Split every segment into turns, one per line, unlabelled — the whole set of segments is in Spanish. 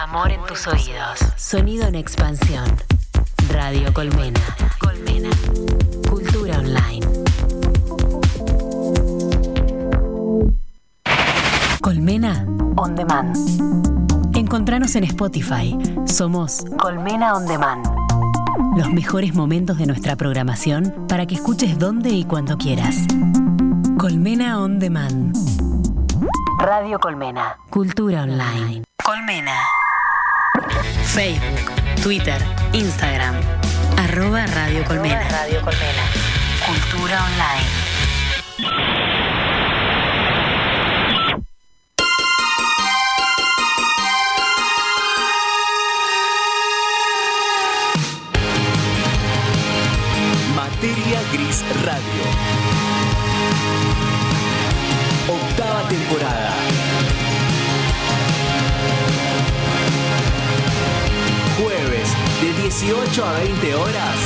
Amor en tus oídos. Sonido en expansión. Radio Colmena. Colmena. Cultura online. Colmena On Demand. Encontranos en Spotify. Somos Colmena On Demand. Los mejores momentos de nuestra programación para que escuches donde y cuando quieras. Colmena On Demand. Radio Colmena. Cultura online. Colmena. Facebook, Twitter, Instagram. Arroba Radio Colmena. Radio Colmena. Cultura online.
Materia Gris Radio. Octava temporada. 18 a 20 horas.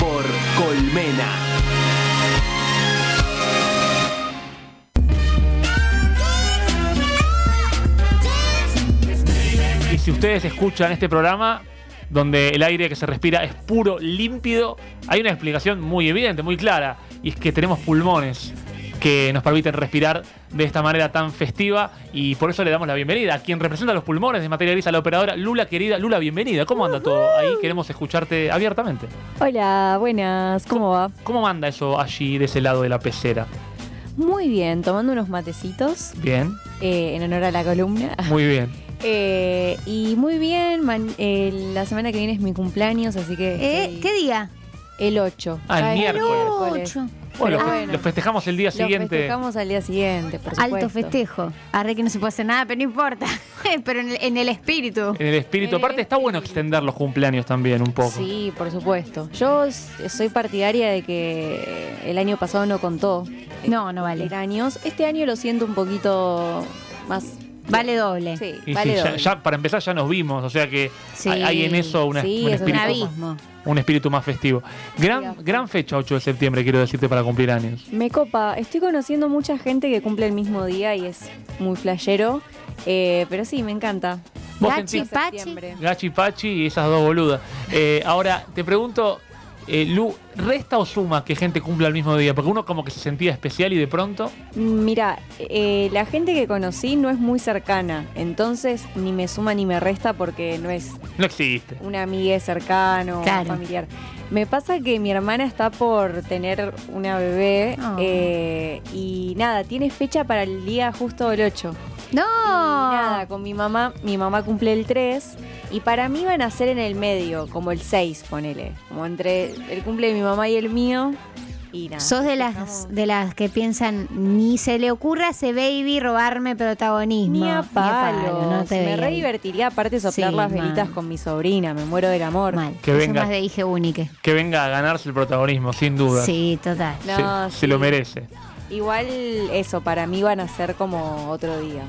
Por Colmena.
Y si ustedes escuchan este programa, donde el aire que se respira es puro, límpido, hay una explicación muy evidente, muy clara, y es que tenemos pulmones que nos permiten respirar de esta manera tan festiva y por eso le damos la bienvenida a quien representa los pulmones de materia gris a la operadora Lula querida. Lula, bienvenida. ¿Cómo anda todo? Ahí queremos escucharte abiertamente.
Hola, buenas, ¿cómo va?
¿Cómo manda eso allí de ese lado de la pecera?
Muy bien, tomando unos matecitos
Bien,
eh, en honor a la columna.
muy bien.
Eh, y muy bien, man- eh, la semana que viene es mi cumpleaños, así que...
Eh, ¿Qué día?
El 8.
Ah, el miércoles.
Ocho.
Bueno, lo- lo festejamos el día
Lo
siguiente.
festejamos al día siguiente, por supuesto.
Alto festejo. Arre que no se puede hacer nada, pero no importa. pero en el, en el espíritu.
En el espíritu.
En el
Aparte, está bueno extender los cumpleaños también un poco.
Sí, por supuesto. Yo soy partidaria de que el año pasado no contó.
No, no vale.
años. Este año lo siento un poquito más...
Vale doble.
Sí,
Y
vale
sí,
doble.
ya- para empezar ya nos vimos, o sea que
Sí.
hay, hay en eso una-
Sí,
un,
es un
abismo.
Un espíritu más festivo. Gran, gran fecha 8 de septiembre, quiero decirte, para cumplir años.
Me copa. Estoy conociendo mucha gente que cumple el mismo día y es muy flashero. Eh, pero sí, me encanta.
¿Vos
Gachi, Pachi.
Gachi Pachi y esas dos boludas. Eh, ahora, te pregunto, eh, Lu, ¿resta o suma que gente cumpla el mismo día? Porque uno como que se sentía especial y de pronto...
Mira, eh, la gente que conocí no es muy cercana. Entonces ni me suma ni me resta porque no es
No existe.
una amiga cercano
Claro.
familiar. Me pasa que mi hermana está por tener una bebé
Oh.
eh, y nada, tiene fecha para el día justo el 8.
No.
Y nada, con mi mamá, mi mamá cumple el 3 y para mí van a ser en el medio, como el 6, ponele. Como entre el cumple de mi mamá y el mío. Y nada.
Sos de las de las que piensan ni se le ocurra a ese baby robarme protagonismo.
Ni a palo.
no te
me
veía
re divertiría aparte soplar
Sí,
las
mal.
velitas con mi sobrina. Me muero del amor.
Mal.
Que venga.
más de hija única.
Que venga a ganarse el protagonismo, sin duda.
Sí, total.
No,
se, lo merece.
Igual eso, para mí van a ser como otro día.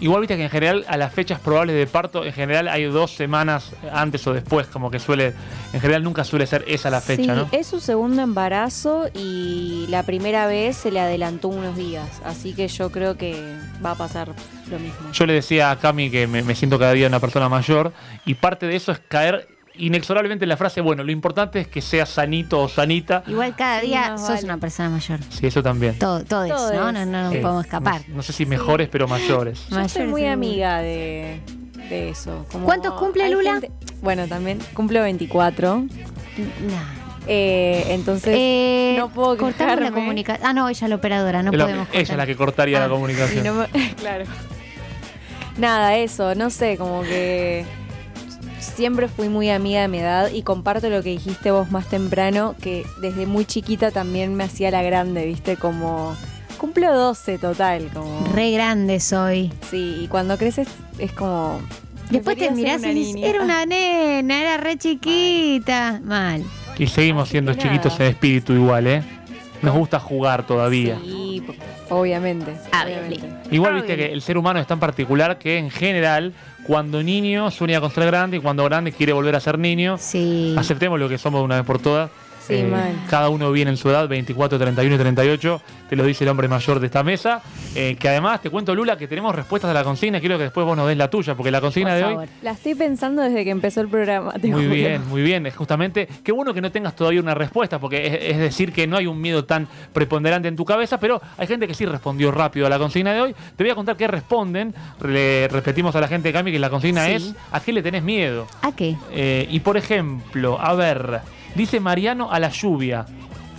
Igual viste que en general a las fechas probables de parto, en general hay dos semanas antes o después, como que suele, en general nunca suele ser esa la fecha,
sí,
¿no?
es su segundo embarazo y la primera vez se le adelantó unos días. Así que yo creo que va a pasar lo mismo.
Yo le decía a Cami que me, me siento cada día una persona mayor y parte de eso es caer inexorablemente en la frase, bueno, lo importante es que seas sanito o sanita.
Igual cada
Sí,
día
más
sos
vale.
una persona mayor.
Sí, eso también.
Todo, todo,
Todo
eso, ¿no? No, no, no
Sí.
podemos escapar.
No, no sé si mejores, pero mayores.
Yo soy muy
sí.
amiga de, de eso. Como
¿Cuántos cumple Lula?
gente- bueno, también cumplo 24.
No.
Eh, entonces,
Eh,
no puedo
cortamos la comunicación. Ah, no, ella es la operadora, no podemos
ella es la que cortaría la
Ah,
comunicación.
Sí, no me- claro. Nada, eso, no sé, como que siempre fui muy amiga de mi edad y comparto lo que dijiste vos más temprano, que desde muy chiquita también me hacía la grande, ¿viste? Como cumplo 12 total, como
Re grande soy.
Sí, y cuando creces es como
Después te mirás y dices, era una nena, era re chiquita. Mal.
Y seguimos
Así
siendo chiquitos
nada.
en espíritu igual, ¿eh? Nos gusta jugar todavía.
Sí, obviamente.
Ah,
obviamente.
Igual viste que el ser humano es tan particular que en general, cuando niño sueña con ser grande y cuando grande quiere volver a ser niño.
Sí.
Aceptemos lo que somos de una vez por todas.
Sí, mal.
Cada uno viene en su edad, 24, 31 y 38. Te lo dice el hombre mayor de esta mesa. Eh, que además, te cuento, Lula, que tenemos respuestas a la consigna. Quiero que después vos nos des la tuya, porque la consigna
Por
de
favor.
hoy.
La estoy pensando desde que empezó el programa.
Muy
juro.
bien, muy bien. Es justamente, qué bueno que no tengas todavía una respuesta, porque es, es decir que no hay un miedo tan preponderante en tu cabeza, pero hay gente que sí respondió rápido a la consigna de hoy. Te voy a contar qué responden. Le repetimos a la gente de Cami que la consigna
Sí.
es ¿a qué le tenés miedo?
¿A qué?
Eh, y por ejemplo, a ver, dice Mariano a la lluvia.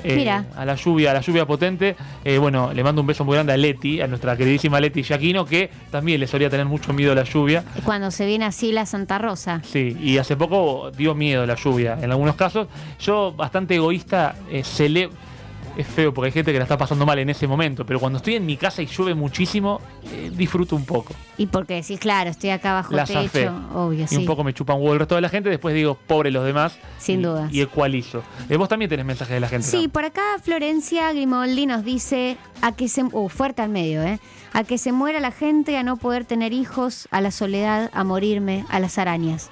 Eh,
Mira.
A la lluvia, a la lluvia potente. Eh, bueno, le mando un beso muy grande a Leti, a nuestra queridísima Leti Yaquino, que también le solía tener mucho miedo a la lluvia.
Cuando se viene así la Santa Rosa.
Sí, y hace poco dio miedo la lluvia en algunos casos. Yo, bastante egoísta, eh, cele- Es feo porque hay gente que la está pasando mal en ese momento, pero cuando estoy en mi casa y llueve muchísimo, eh, disfruto un poco.
Y porque decís, claro, estoy acá bajo
La zafé.
techo. Obvio,
Y
sí.
un poco me chupan huevo el resto de la gente, después digo, pobre los demás.
Sin
y,
dudas.
Y ecualizo. Eh, vos también tenés mensajes de la gente.
Sí,
¿no?
por acá Florencia Grimoldi nos dice a que se uh, fuerte al medio, ¿eh? A que se muera la gente, a no poder tener hijos, a la soledad, a morirme, a las arañas.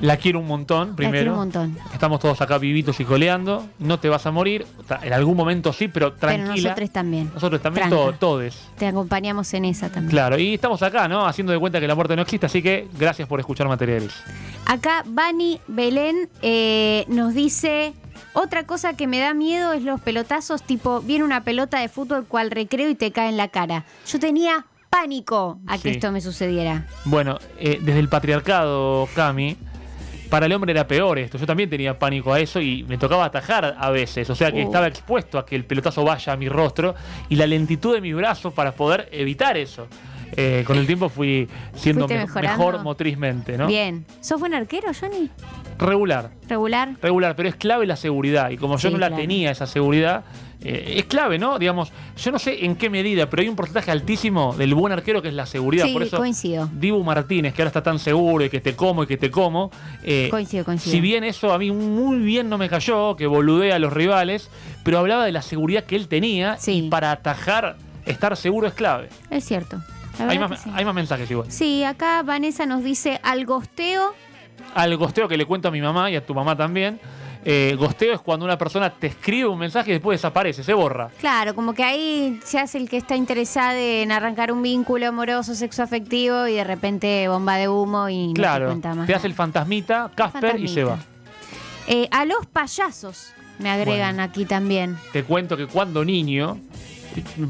La quiero un montón, primero.
La quiero un montón.
Estamos todos acá vivitos y coleando. No te vas a morir. En algún momento sí, pero tranquila.
Pero nosotros también.
Nosotros también, to- todes.
Te acompañamos en esa también.
Claro, y estamos acá, ¿no? Haciendo de cuenta que la muerte no existe, así que gracias por escuchar materiales.
Acá Bani Belén eh, nos dice, otra cosa que me da miedo es los pelotazos, tipo, viene una pelota de fútbol cual recreo y te cae en la cara. Yo tenía pánico a que
Sí.
esto me sucediera.
Bueno, eh, desde el patriarcado, Cami, para el hombre era peor esto. Yo también tenía pánico a eso y me tocaba atajar a veces. O sea que
Uh.
estaba expuesto a que el pelotazo vaya a mi rostro y la lentitud de mi brazo para poder evitar eso. Eh, con el tiempo fui siendo
Fuiste
me-
mejorando.
mejor motrizmente, ¿no?
Bien. ¿Sos buen arquero, Johnny?
Regular.
¿Regular?
regular, pero es clave la seguridad. Y como yo no la tenía esa seguridad, eh, es clave, ¿no? Digamos, yo no sé en qué medida, pero hay un porcentaje altísimo del buen arquero que es la seguridad.
Sí,
Por eso,
coincido.
Dibu Martínez, que ahora está tan seguro y que te como y que te como. eh,
Coincido, coincido.
Si bien eso a mí muy bien no me cayó, que boludea a los rivales, pero hablaba de la seguridad que él tenía
Sí.
y para atajar, estar seguro es clave.
Es cierto.
Hay más,
sí.
hay más mensajes igual.
Sí, acá Vanessa nos dice al gosteo.
Al gosteo que le cuento a mi mamá y a tu mamá también. Eh, gosteo es cuando una persona te escribe un mensaje y después desaparece, se borra.
Claro, como que ahí se hace el que está interesado en arrancar un vínculo amoroso, sexoafectivo y de repente bomba de humo y no te
Claro,
cuenta más.
te hace el fantasmita, Casper y se va.
Eh, a los payasos me agregan aquí también.
Te cuento que cuando niño,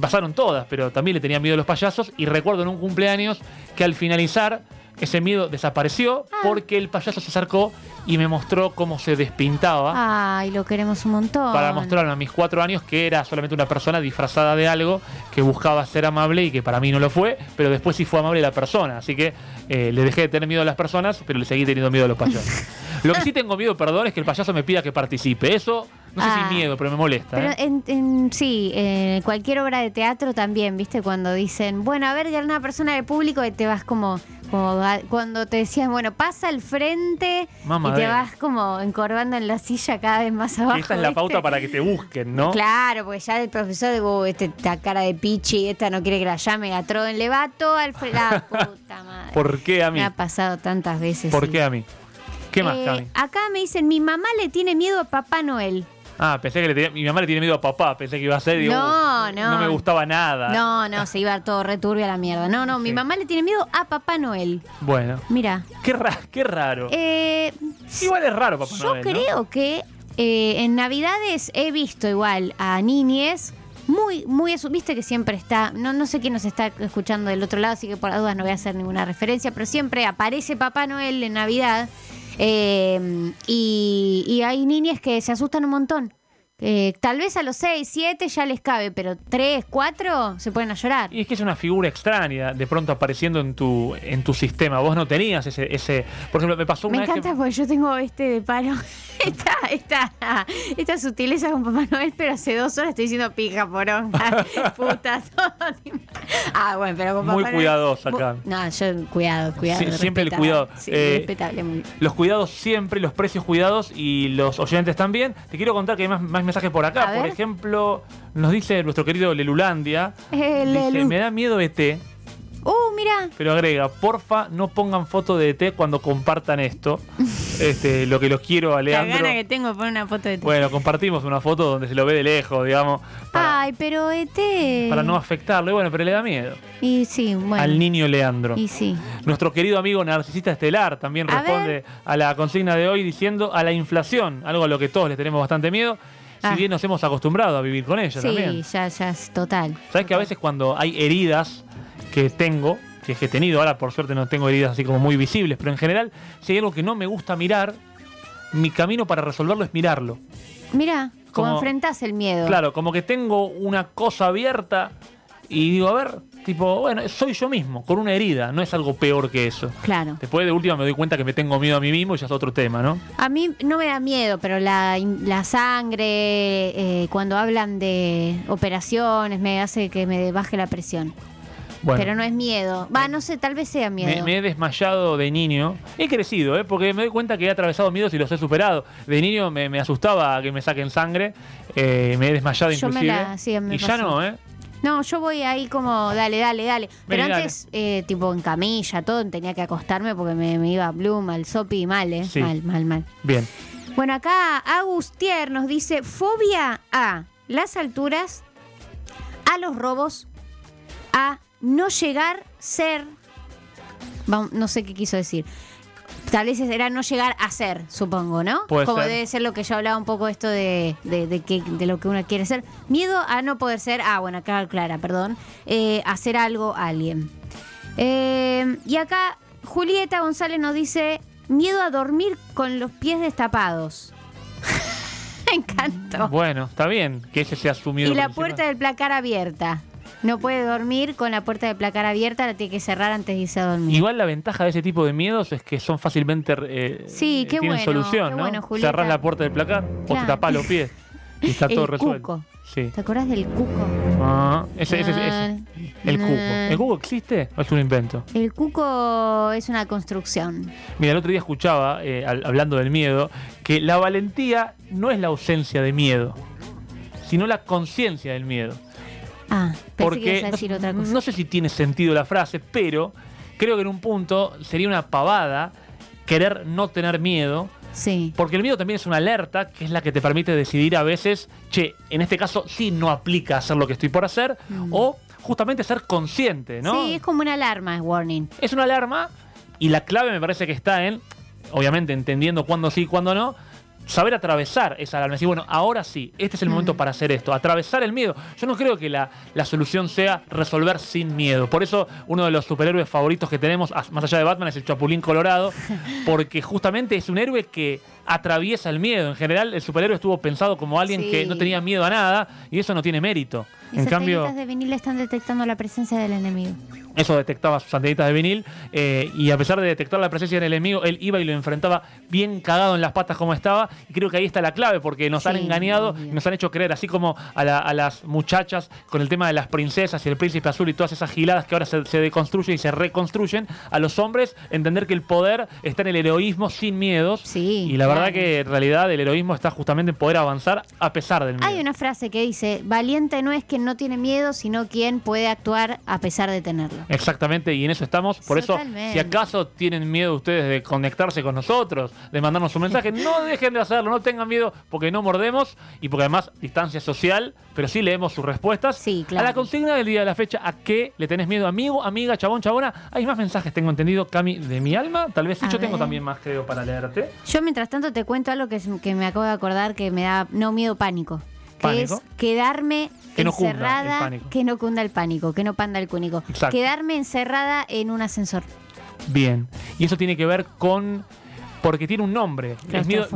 pasaron todas, pero también le tenía miedo a los payasos y recuerdo en un cumpleaños que al finalizar ese miedo desapareció
Ah.
porque el payaso se acercó y me mostró cómo se despintaba.
Ay, lo queremos un montón.
Para mostrarme a mis cuatro años que era solamente una persona disfrazada de algo que buscaba ser amable y que para mí no lo fue, pero después sí fue amable la persona. Así que eh, le dejé de tener miedo a las personas, pero le seguí teniendo miedo a los payasos. Lo que sí tengo miedo, perdón, es que el payaso me pida que participe. Eso, no sé
Ah.
si miedo, pero me molesta.
Pero
¿eh?
en, en- sí, en cualquier obra de teatro también, ¿viste? Cuando dicen, bueno, a ver, ya una persona del público y te vas como, como cuando te decían, bueno, pasa al frente y te vas como encorvando en la silla cada vez más abajo.
Esta es la pauta para que te busquen, ¿no?
Claro, porque ya el profesor de "Uh, este, esta cara de pichi, esta no quiere que la llame a Troden, le va todo al frente. La puta madre.
¿Por qué a mí?
Me ha pasado tantas veces.
¿Por
sí.
qué a mí? ¿Qué más,
Eh,
Cami?
acá me dicen, mi mamá le tiene miedo a Papá Noel.
Ah, pensé que le tenía- mi mamá le tiene miedo a papá. Pensé que iba a ser. Digo,
No,
"Uh,
no.
No me gustaba nada.
No, no, se iba todo returbio a la mierda. No, no, mi mamá le tiene miedo a Papá Noel.
Bueno,
Mira,
qué, ra- qué raro.
eh,
Igual es raro, papá
yo
Noel, ¿no?
creo que eh, en Navidades he visto igual a niñes muy, muy, asu- viste que siempre está, no, no sé quién nos está escuchando del otro lado, así que por las dudas no voy a hacer ninguna referencia, pero siempre aparece Papá Noel en Navidad eh, y, y hay niñas que se asustan un montón. Eh, tal vez a los 6, 7 ya les cabe, pero 3, 4 se ponen a llorar.
Y es que es una figura extraña de pronto apareciendo en tu, en tu sistema. Vos no tenías ese, ese. Por ejemplo, me pasó una
Me
vez
encanta
que.
porque yo tengo este de palo. Esta, esta, esta sutileza con Papá Noel, pero hace dos horas estoy diciendo pija, poronga, puta, todo. Ah, bueno, pero con Papá
Muy
Noel-
cuidadosa acá.
No, yo, cuidado, cuidado.
Siempre el cuidado.
Sí,
Eh,
respetable. Muy...
Los cuidados siempre, los precios cuidados y los oyentes también. Te quiero contar que hay más, más mensajes por acá.
A
Por
ver.
ejemplo, nos dice nuestro querido Lelulandia.
Eh,
dice,
Lelu.
me da miedo ET.
Uh, mira.
Pero agrega, porfa, no pongan foto de ET cuando compartan esto. este, lo que los quiero a
La
Leandro.
gana que tengo poner una foto de ti.
Bueno, compartimos una foto donde se lo ve de lejos, digamos, para,
Ay, pero ET.
para no afectarle. Bueno, pero le da miedo
Y sí, bueno.
al niño Leandro.
Y sí.
Nuestro querido amigo Narcisista Estelar también
A
responde
ver.
a la consigna de hoy diciendo a la inflación, algo a lo que todos le tenemos bastante miedo, si
Ah.
bien nos hemos acostumbrado a vivir con ella
Sí,
también.
ya, ya es total.
¿Sabes que a veces cuando hay heridas que tengo, que es que he tenido, ahora por suerte no tengo heridas así como muy visibles, pero en general, si hay algo que no me gusta mirar, mi camino para resolverlo es mirarlo.
Mira, como
Como-
enfrentás el miedo.
Claro, como que tengo una cosa abierta y digo, a ver, tipo, bueno, soy yo mismo, con una herida, no es algo peor que eso.
Claro.
Después de última me doy cuenta que me tengo miedo a mí mismo y ya es otro tema, ¿no?
A mí no me da miedo, pero la, la sangre, eh, cuando hablan de operaciones, me hace que me baje la presión.
Bueno,
Pero no es miedo. Va, no sé, tal vez sea miedo.
me, me he desmayado de niño. He crecido, ¿eh? Porque me doy cuenta que he atravesado miedos y los he superado. De niño me, me asustaba que me saquen sangre. eh, me he desmayado
Yo me
inclusive.
la- sí, me
y ya no, ¿eh?
No, yo voy ahí como, dale, dale, dale. Pero
Vení,
antes, eh, tipo en camilla, todo, tenía que acostarme porque me, me iba Bloom, al sopi, mal, ¿eh?
Sí.
Mal, mal, mal.
Bien.
Bueno, acá Agustier nos dice fobia a las alturas, a los robos, a no llegar ser, no sé qué quiso decir. Tal vez era no llegar a ser, supongo, ¿no?
Puede
Como
ser.
debe ser lo que yo hablaba un poco esto de, de, de que, de lo que uno quiere ser. Miedo a no poder ser, ah, bueno, acá Clara, perdón, eh, hacer algo a alguien. Eh, y acá Julieta González nos dice miedo a dormir con los pies destapados. Me encantó.
Bueno, está bien que ese sea su miedo
Y la
principal.
puerta del placar abierta. No puede dormir con la puerta del placar abierta, la tiene que cerrar antes de irse a dormir.
Igual la ventaja de ese tipo de miedos es que son fácilmente eh,
Sí, qué
tienen
bueno,
solución,
qué
¿no?
bueno.
Cerrás la puerta del placar o te
Claro.
tapás los pies y está
El
todo resuelto.
cuco.
Sí.
¿Te acordás del cuco?
Ah, ese, ese, ese,
Ah,
El cuco. ¿El cuco existe o es un invento?
El cuco es una construcción.
Mira, el otro día escuchaba, eh, hablando del miedo, que la valentía no es la ausencia de miedo, sino la conciencia del miedo.
Ah,
Porque
ibas a decir
no,
otra cosa.
no sé si tiene sentido la frase, pero creo que en un punto sería una pavada querer no tener miedo,
Sí.
porque el miedo también es una alerta, que es la que te permite decidir a veces, che, en este caso sí no aplica hacer lo que estoy por hacer, o justamente ser consciente, ¿no?
Mm. Sí, es como una alarma, es warning.
Es una alarma y la clave me parece que está en, obviamente entendiendo cuándo sí y cuándo no, saber atravesar esa alarma. Decir, bueno, ahora sí, este es el momento para hacer esto, atravesar el miedo. Yo no creo que la, la solución sea resolver sin miedo. Por eso uno de los superhéroes favoritos que tenemos, más allá de Batman, es el Chapulín Colorado, porque justamente es un héroe que atraviesa el miedo. En general, el superhéroe estuvo pensado como alguien
Sí.
que no tenía miedo a nada y eso no tiene mérito. En cambio...
de vinil están detectando la presencia del enemigo.
Eso detectaba sus antenitas de vinil eh, y a pesar de detectar la presencia del enemigo, él iba y lo enfrentaba bien cagado en las patas como estaba y creo que ahí está la clave porque nos han engañado y nos han hecho creer, así como a, la- a las muchachas con el tema de las princesas y el príncipe azul y todas esas giladas que ahora se, se deconstruyen y se reconstruyen, a los hombres entender que el poder está en el heroísmo sin miedos
Sí,
y la verdad
claro.
que en realidad el heroísmo está justamente en poder avanzar a pesar del miedo.
Hay una frase que dice, valiente no es quien no tiene miedo, sino quien puede actuar a pesar de tenerlo.
Exactamente, y en eso estamos. Por eso, si acaso tienen miedo ustedes de conectarse con nosotros, de mandarnos un mensaje, no dejen de hacerlo, no tengan miedo, porque no mordemos y porque además distancia social, pero sí leemos sus respuestas.
Sí, claro.
A la consigna del día de la fecha, ¿a qué le tenés miedo? Amigo, amiga, chabón, chabona. Hay más mensajes, tengo entendido, Cami, de mi alma. Tal vez sí, yo tengo también más, creo, para leerte.
Yo mientras tanto te cuento algo que, que me acabo de acordar que me da, no miedo, pánico. Que
¿Pánico?
es quedarme
Que no
encerrada, que no cunda el pánico, que no panda el cúnico.
Exacto.
Quedarme encerrada en un ascensor.
Bien. Y eso tiene que ver con. Porque tiene un nombre. ¿Es miedo.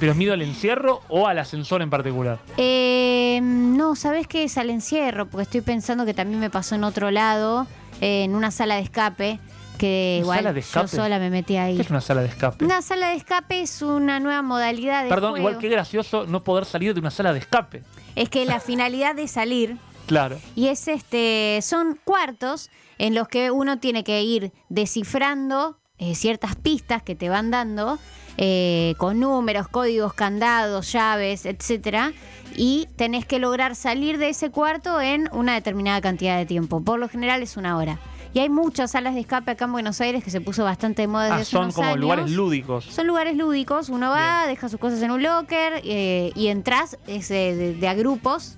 ¿Pero es miedo al encierro o al ascensor en particular?
Eh, no, ¿sabes qué es al encierro? Porque estoy pensando que también me pasó en otro lado, eh, en una sala de escape, que
¿Una
igual yo sola me metí ahí.
¿Qué es una sala de escape?
Una sala de escape es una nueva modalidad de
Perdón,
juego.
igual que gracioso no poder salir de una sala de escape.
Es que la finalidad de salir
Claro.
y es este son cuartos en los que uno tiene que ir descifrando eh, ciertas pistas que te van dando eh, con números, códigos, candados, llaves, etcétera, y tenés que lograr salir de ese cuarto en una determinada cantidad de tiempo. Por lo general es una hora. Y hay muchas salas de escape acá en Buenos Aires que se puso bastante de moda desde
Ah,
hace
son
unos
como
años.
lugares lúdicos.
Son lugares lúdicos, uno va, deja sus cosas en un locker eh, y entras es de, de- de a grupos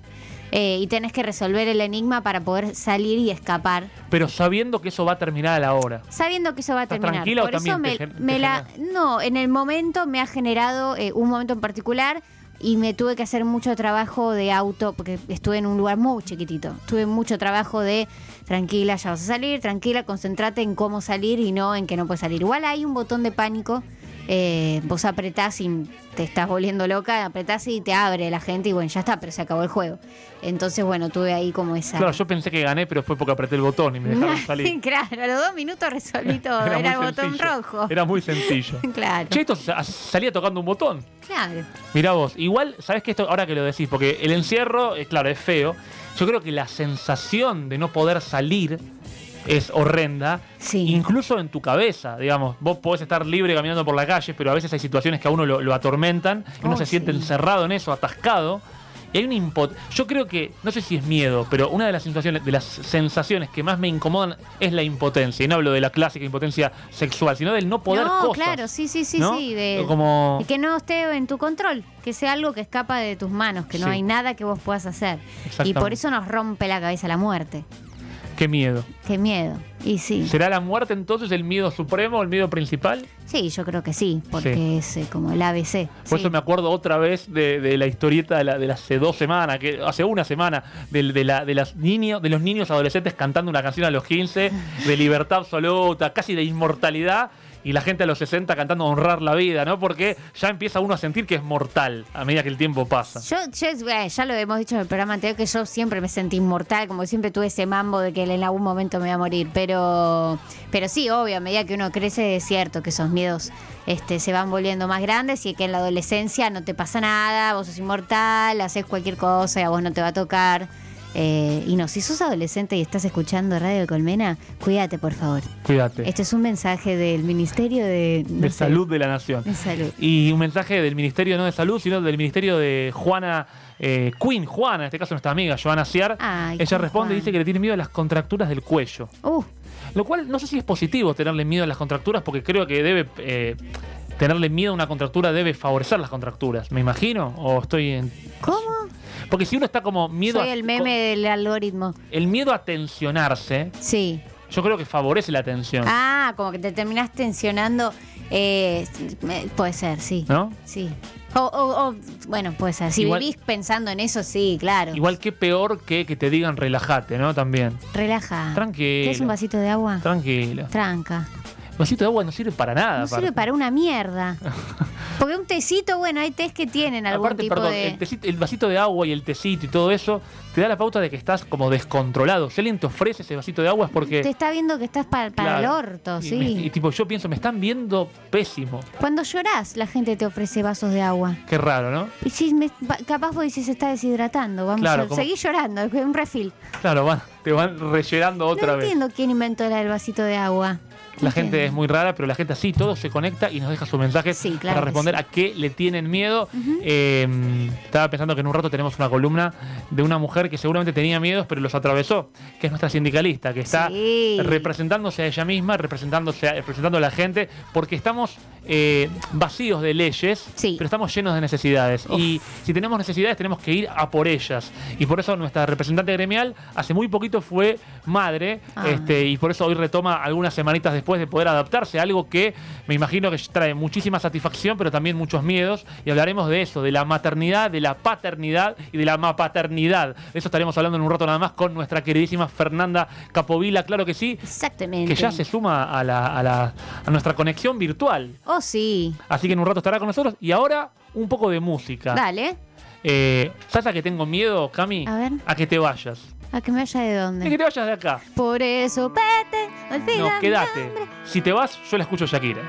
eh, y tenés que resolver el enigma para poder salir y escapar,
Pero sabiendo que eso va a terminar a la hora.
sabiendo que eso va a
¿Estás
terminar.
tranquila o
Por eso
también
me,
te gen-
me
te
la... No, en el momento me ha generado eh, un momento en particular y me tuve que hacer mucho trabajo de auto porque estuve en un lugar muy chiquitito. Tuve mucho trabajo de tranquila, ya vas a salir, tranquila, concentrate en cómo salir y no en que no puedes salir. Igual hay un botón de pánico, eh, vos apretás y te estás volviendo loca, apretás y te abre la gente y bueno, ya está, pero se acabó el juego. Entonces, bueno, tuve ahí como esa...
Claro, yo pensé que gané, pero fue porque apreté el botón y me dejaron salir.
claro, a los dos minutos resolví todo, era,
muy
el botón rojo.
Era muy sencillo.
Claro,
Che, esto sa- salía tocando un botón.
claro.
Mirá vos, igual, ¿sabés que esto, ahora que lo decís? Porque el encierro, eh, claro, es feo. Yo creo que la sensación de no poder salir es horrenda.
Sí.
Incluso en tu cabeza, digamos. Vos podés estar libre caminando por la calle, pero a veces hay situaciones que a uno lo, lo atormentan. Y uno
Oh,
se siente
sí.
encerrado en eso, atascado. Y hay una impo- Yo creo que, no sé si es miedo, pero una de las sensaciones, de las sensaciones que más me incomodan es la impotencia. Y no hablo de la clásica impotencia sexual, sino del no poder
no,
cosas.
claro, sí, sí, sí,
¿no?
sí. De,
Como...
de que no esté en tu control, que sea algo que escapa de tus manos, que no
Sí.
hay nada que vos puedas hacer. Y por eso nos rompe la cabeza la muerte.
Qué miedo.
Qué miedo. Y sí,
¿Será la muerte entonces el miedo supremo, el miedo principal?
sí, yo creo que sí, porque
Sí.
es eh, como el ABC.
Por
sí.
eso me acuerdo otra vez de, de la historieta de, la, de hace dos semanas, que hace una semana, de, la, de, las niños, de los niños adolescentes cantando una canción a los 15, de libertad absoluta, casi de inmortalidad, y la gente a los 60 cantando honrar la vida, ¿no? Porque ya empieza uno a sentir que es mortal a medida que el tiempo pasa.
Yo, yo, eh, ya lo hemos dicho en el programa anterior que yo siempre me sentí inmortal, como siempre tuve ese mambo de que en algún momento me iba a morir. Pero, pero sí, obvio, a medida que uno crece, es cierto que esos miedos este, se van volviendo más grandes y que en la adolescencia no te pasa nada, vos sos inmortal, haces cualquier cosa y a vos no te va a tocar. Eh, y no, si sos adolescente y estás escuchando Radio de Colmena, cuídate, por favor.
Cuídate.
Este es un mensaje del Ministerio de, no
de
sé,
Salud de la Nación.
De salud.
Y un mensaje del Ministerio no de Salud, sino del Ministerio de Juana eh, Queen, Juana, en este caso nuestra amiga Joana Ciar.
Ay,
Ella responde y dice que le tiene miedo a las contracturas del cuello.
Uh,
Lo cual no sé si es positivo tenerle miedo a las contracturas, porque creo que debe. eh, tenerle miedo a una contractura debe favorecer las contracturas, me imagino. O estoy en.
¿Cómo?
Porque si uno está como miedo
Soy
a.
el meme del algoritmo.
El miedo a tensionarse,
Sí.
yo creo que favorece la tensión.
Ah, como que te terminás tensionando. Eh, puede ser, sí.
¿No?
Sí. O, o- o, bueno, puede ser. Si
Igual-
vivís pensando en eso, sí, claro.
Igual que peor que que te digan relájate, ¿no? También.
Relaja.
Tranquilo.
¿Quieres un vasito de agua?
Tranquilo.
Tranca.
El vasito de agua no sirve para nada.
No sirve para una mierda. Porque un tecito, bueno, hay tés que tienen algún
Aparte,
tipo
perdón,
de.
el, tecito- el vasito de agua y el tecito y todo eso te da la pauta de que estás como descontrolado. Si alguien te ofrece ese vasito de agua es porque.
Te está viendo que estás pa- para
Claro.
el orto, sí.
Y, tipo, yo pienso, me están viendo pésimo.
Cuando llorás, la gente te ofrece vasos de agua.
Qué raro, ¿no?
Y si me- capaz vos dices se está deshidratando, vamos
Claro,
a
como-
seguir llorando, es un refil.
Claro, van, te van rellenando otra
no
vez.
entiendo quién inventó del vasito de agua.
La gente es muy rara, pero la gente así, todo se conecta y nos deja su mensaje
Sí, claro
para responder
sí.
a qué le tienen miedo. Eh, estaba pensando que en un rato tenemos una columna de una mujer que seguramente tenía miedos, pero los atravesó, que es nuestra sindicalista, que está
Sí.
representándose a ella misma, representándose a- representando a la gente, porque estamos eh, vacíos de leyes, pero estamos llenos de necesidades. Y si tenemos necesidades, tenemos que ir a por ellas. Y por eso nuestra representante gremial hace muy poquito fue madre,
Ah.
este, y por eso hoy retoma algunas semanitas después de poder adaptarse algo que me imagino que trae muchísima satisfacción, pero también muchos miedos. Y hablaremos de eso, de la maternidad, de la paternidad y de la mapaternidad. De eso estaremos hablando en un rato nada más con nuestra queridísima Fernanda Capovila, claro que sí,
Exactamente.
que ya se suma a, la- a la- a nuestra conexión virtual.
Oh, sí.
Así que en un rato estará con nosotros. Y ahora un poco de música.
Dale.
Eh, ¿Sabes a que tengo miedo, Cami?
A ver.
A que te vayas.
A que me vaya de
A que
dónde.
te vayas de acá.
Por eso, vete, olvida
No, quédate. Si te vas, yo la escucho Shakira.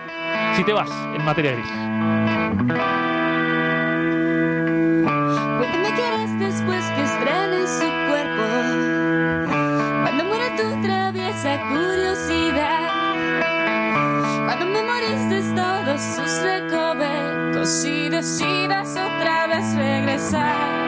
Si te vas, en materia gris.
Cuéntame qué harás después que estrenes su cuerpo. Cuando muera tu traviesa curiosidad. Cuando memorices todos sus recovecos. decidas otra vez regresar,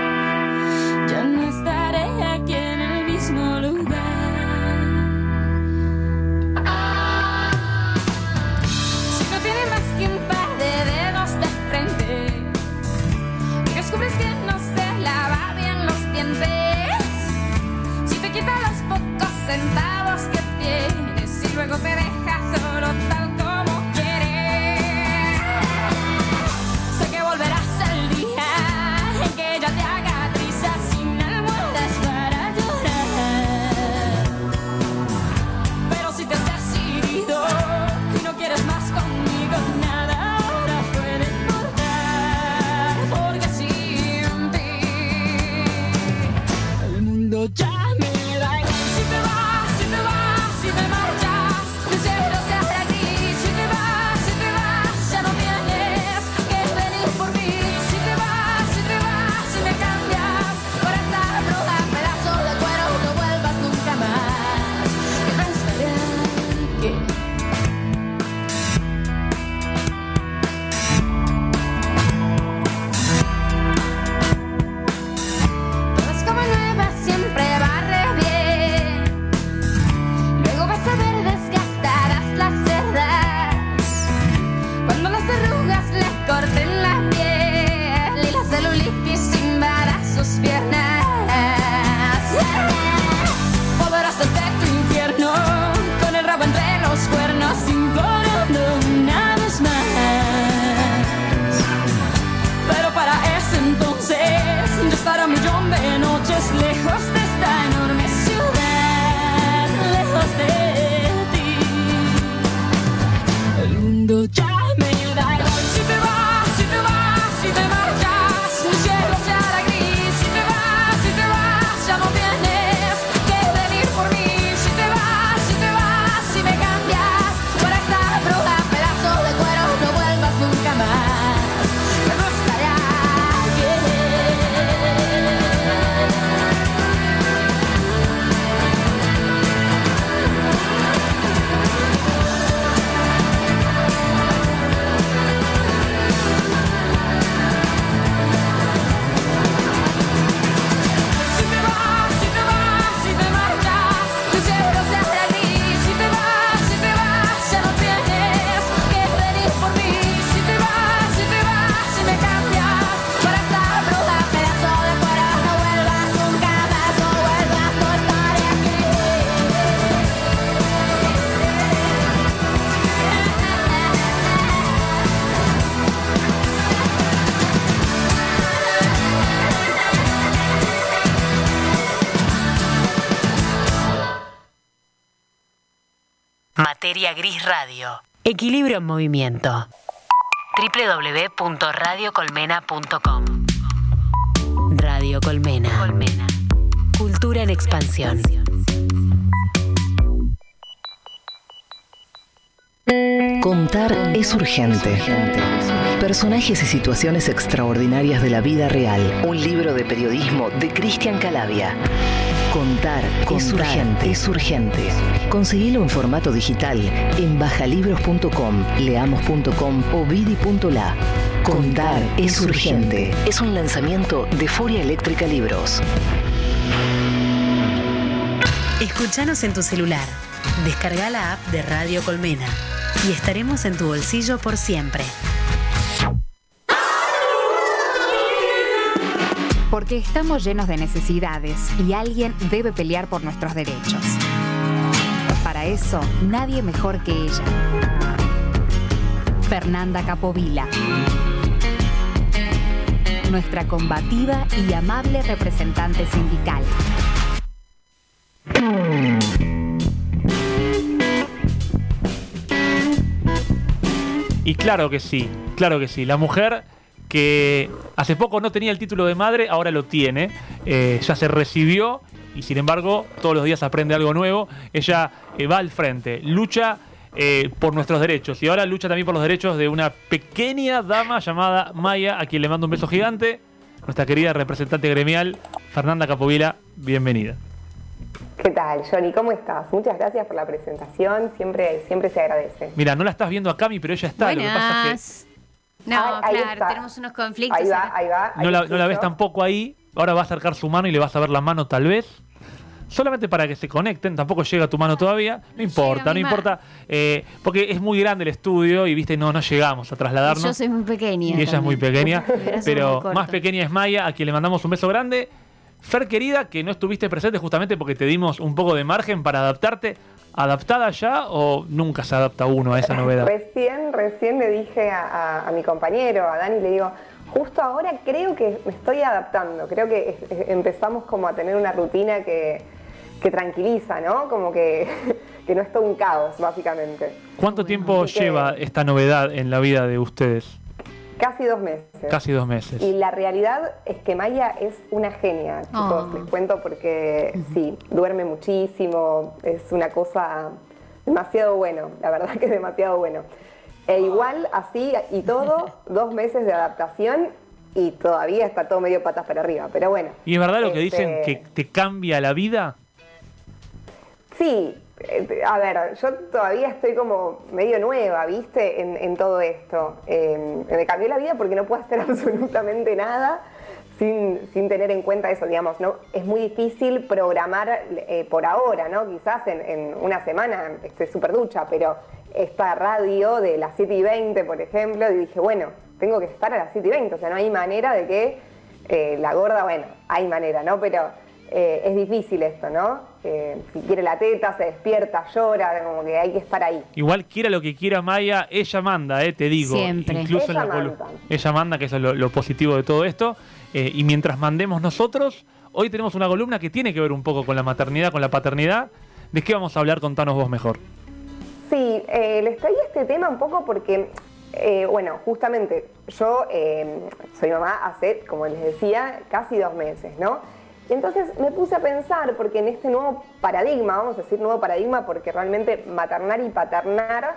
Equilibrio en movimiento. www.radiocolmena.com Radio Colmena. Colmena. Cultura en expansión.
Contar es urgente. Personajes y situaciones extraordinarias de la vida real. Un libro de periodismo de Cristian Calavia. Contar, es urgente. Es urgente. Conseguilo en formato digital en bajalibros.com, leamos.com o vidi.la. Contar es urgente. Es un lanzamiento de Furia Eléctrica Libros.
Escuchanos en tu celular. Descarga la app de Radio Colmena y estaremos en tu bolsillo por siempre.
Porque estamos llenos de necesidades y alguien debe pelear por nuestros derechos. Para eso, nadie mejor que ella. Fernanda Capovila. Nuestra combativa y amable representante sindical.
Y claro que sí, claro que sí. La mujer que hace poco no tenía el título de madre, ahora lo tiene. Eh, ya se recibió y sin embargo todos los días aprende algo nuevo. Ella eh, va al frente, lucha eh, por nuestros derechos y ahora lucha también por los derechos de una pequeña dama llamada Maya, a quien le mando un beso gigante. Nuestra querida representante gremial, Fernanda Capovila, bienvenida.
¿Qué tal, Johnny? ¿Cómo estás? Muchas gracias por la presentación. Siempre, siempre se agradece.
Mira, no la estás viendo a Cami, pero ella está. Lo que pasa es
Buenas. No,
Ahí-
claro,
está.
tenemos unos conflictos.
Ahí va, ahí va. ahí
No la, no la ves tampoco ahí. Ahora va a acercar su mano y le vas a ver la mano tal vez. Solamente para que se conecten, tampoco llega tu mano todavía. No importa, no importa. eh, porque es muy grande el estudio y viste, no, no llegamos a
Y
trasladarnos.
yo soy muy pequeña.
Y ella es muy pequeña, pero
muy
más pequeña es Maya, a quien le mandamos un beso grande. Fer querida, que no estuviste presente justamente porque te dimos un poco de margen para adaptarte. ¿Adaptada ya o nunca se adapta uno a esa novedad?
Recién, recién le dije a, a- a mi compañero, a Dani, le digo, justo ahora creo que me estoy adaptando, creo que es- es- empezamos como a tener una rutina que, que tranquiliza, ¿no? Como que, que no es todo un caos, básicamente.
¿Cuánto tiempo
así que-
lleva esta novedad en la vida de ustedes?
Casi dos meses.
Casi dos meses.
Y la realidad es que Maya es una genia, chicos,
Oh.
les cuento porque sí, duerme muchísimo, es una cosa demasiado bueno, la verdad que es demasiado bueno. E igual, así y todo, dos meses de adaptación y todavía está todo medio patas para arriba, pero bueno.
¿Y es verdad lo que
Este,
dicen que te cambia la vida?
Sí, a ver, yo todavía estoy como medio nueva, ¿viste? En, todo esto. Eh, me cambió la vida porque no puedo hacer absolutamente nada sin, sin tener en cuenta eso, digamos, ¿no? Es muy difícil programar eh, por ahora, ¿no? Quizás en, en una semana esté súper ducha, pero esta radio de las 7 y 20, por ejemplo, y dije, bueno, tengo que estar a las 7 y 20, o sea, no hay manera de que eh, la gorda, bueno, hay manera, ¿no? Pero eh, es difícil esto, ¿no? Eh, si quiere la teta, se despierta, llora, como que hay que estar ahí.
Igual quiera lo que quiera Maya, ella manda, eh, te digo.
Siempre.
Incluso
Ella
en la
manda.
Ella manda, que eso es lo, lo positivo de todo esto. Eh, y mientras mandemos nosotros, hoy tenemos una columna que tiene que ver un poco con la maternidad, con la paternidad. ¿De qué vamos a hablar? Contanos vos mejor.
Sí, eh, les traía este tema un poco porque, eh, bueno, justamente yo eh, soy mamá hace, como les decía, casi dos meses, ¿no? Y entonces me puse a pensar, porque en este nuevo paradigma, vamos a decir nuevo paradigma, porque realmente maternar y paternar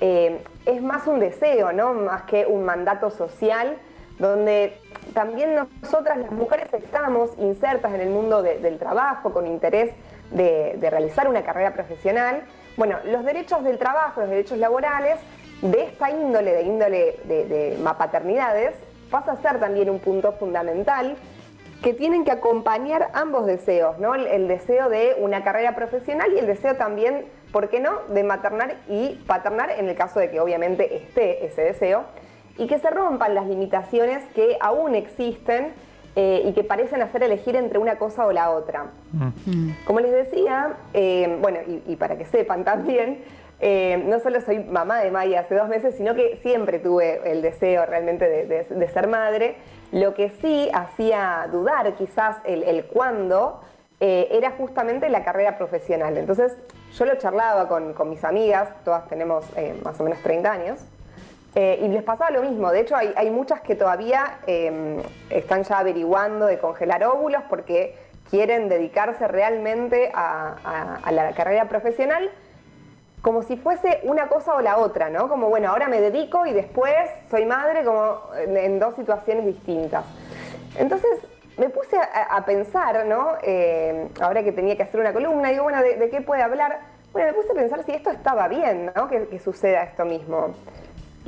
eh, es más un deseo, ¿no? Más que un mandato social, donde también nosotras las mujeres estamos insertas en el mundo de- del trabajo con interés de, de realizar una carrera profesional. Bueno, los derechos del trabajo, los derechos laborales de esta índole, de índole de, de paternidades, pasa a ser también un punto fundamental que tienen que acompañar ambos deseos, ¿no? El, el deseo de una carrera profesional y el deseo también, ¿por qué no?, de maternar y paternar en el caso de que obviamente esté ese deseo y que se rompan las limitaciones que aún existen eh, y que parecen hacer elegir entre una cosa o la otra. Como les decía, eh, bueno, y, y para que sepan también, eh, no solo soy mamá de Maya hace dos meses, sino que siempre tuve el deseo realmente de, ser madre. Lo que sí hacía dudar quizás el, cuándo eh, era justamente la carrera profesional. Entonces yo lo charlaba con, mis amigas, todas tenemos eh, más o menos 30 años, y les pasaba lo mismo. De hecho, hay, muchas que todavía están ya averiguando de congelar óvulos porque quieren dedicarse realmente a la carrera profesional como si fuese una cosa o la otra, ¿no? Como, bueno, ahora me dedico y después soy madre, como en, dos situaciones distintas. Entonces me puse a, pensar, ¿no? Eh, ahora que tenía que hacer una columna, digo, bueno, ¿de, qué puede hablar? Bueno, me puse a pensar si esto estaba bien, ¿no? Que suceda esto mismo.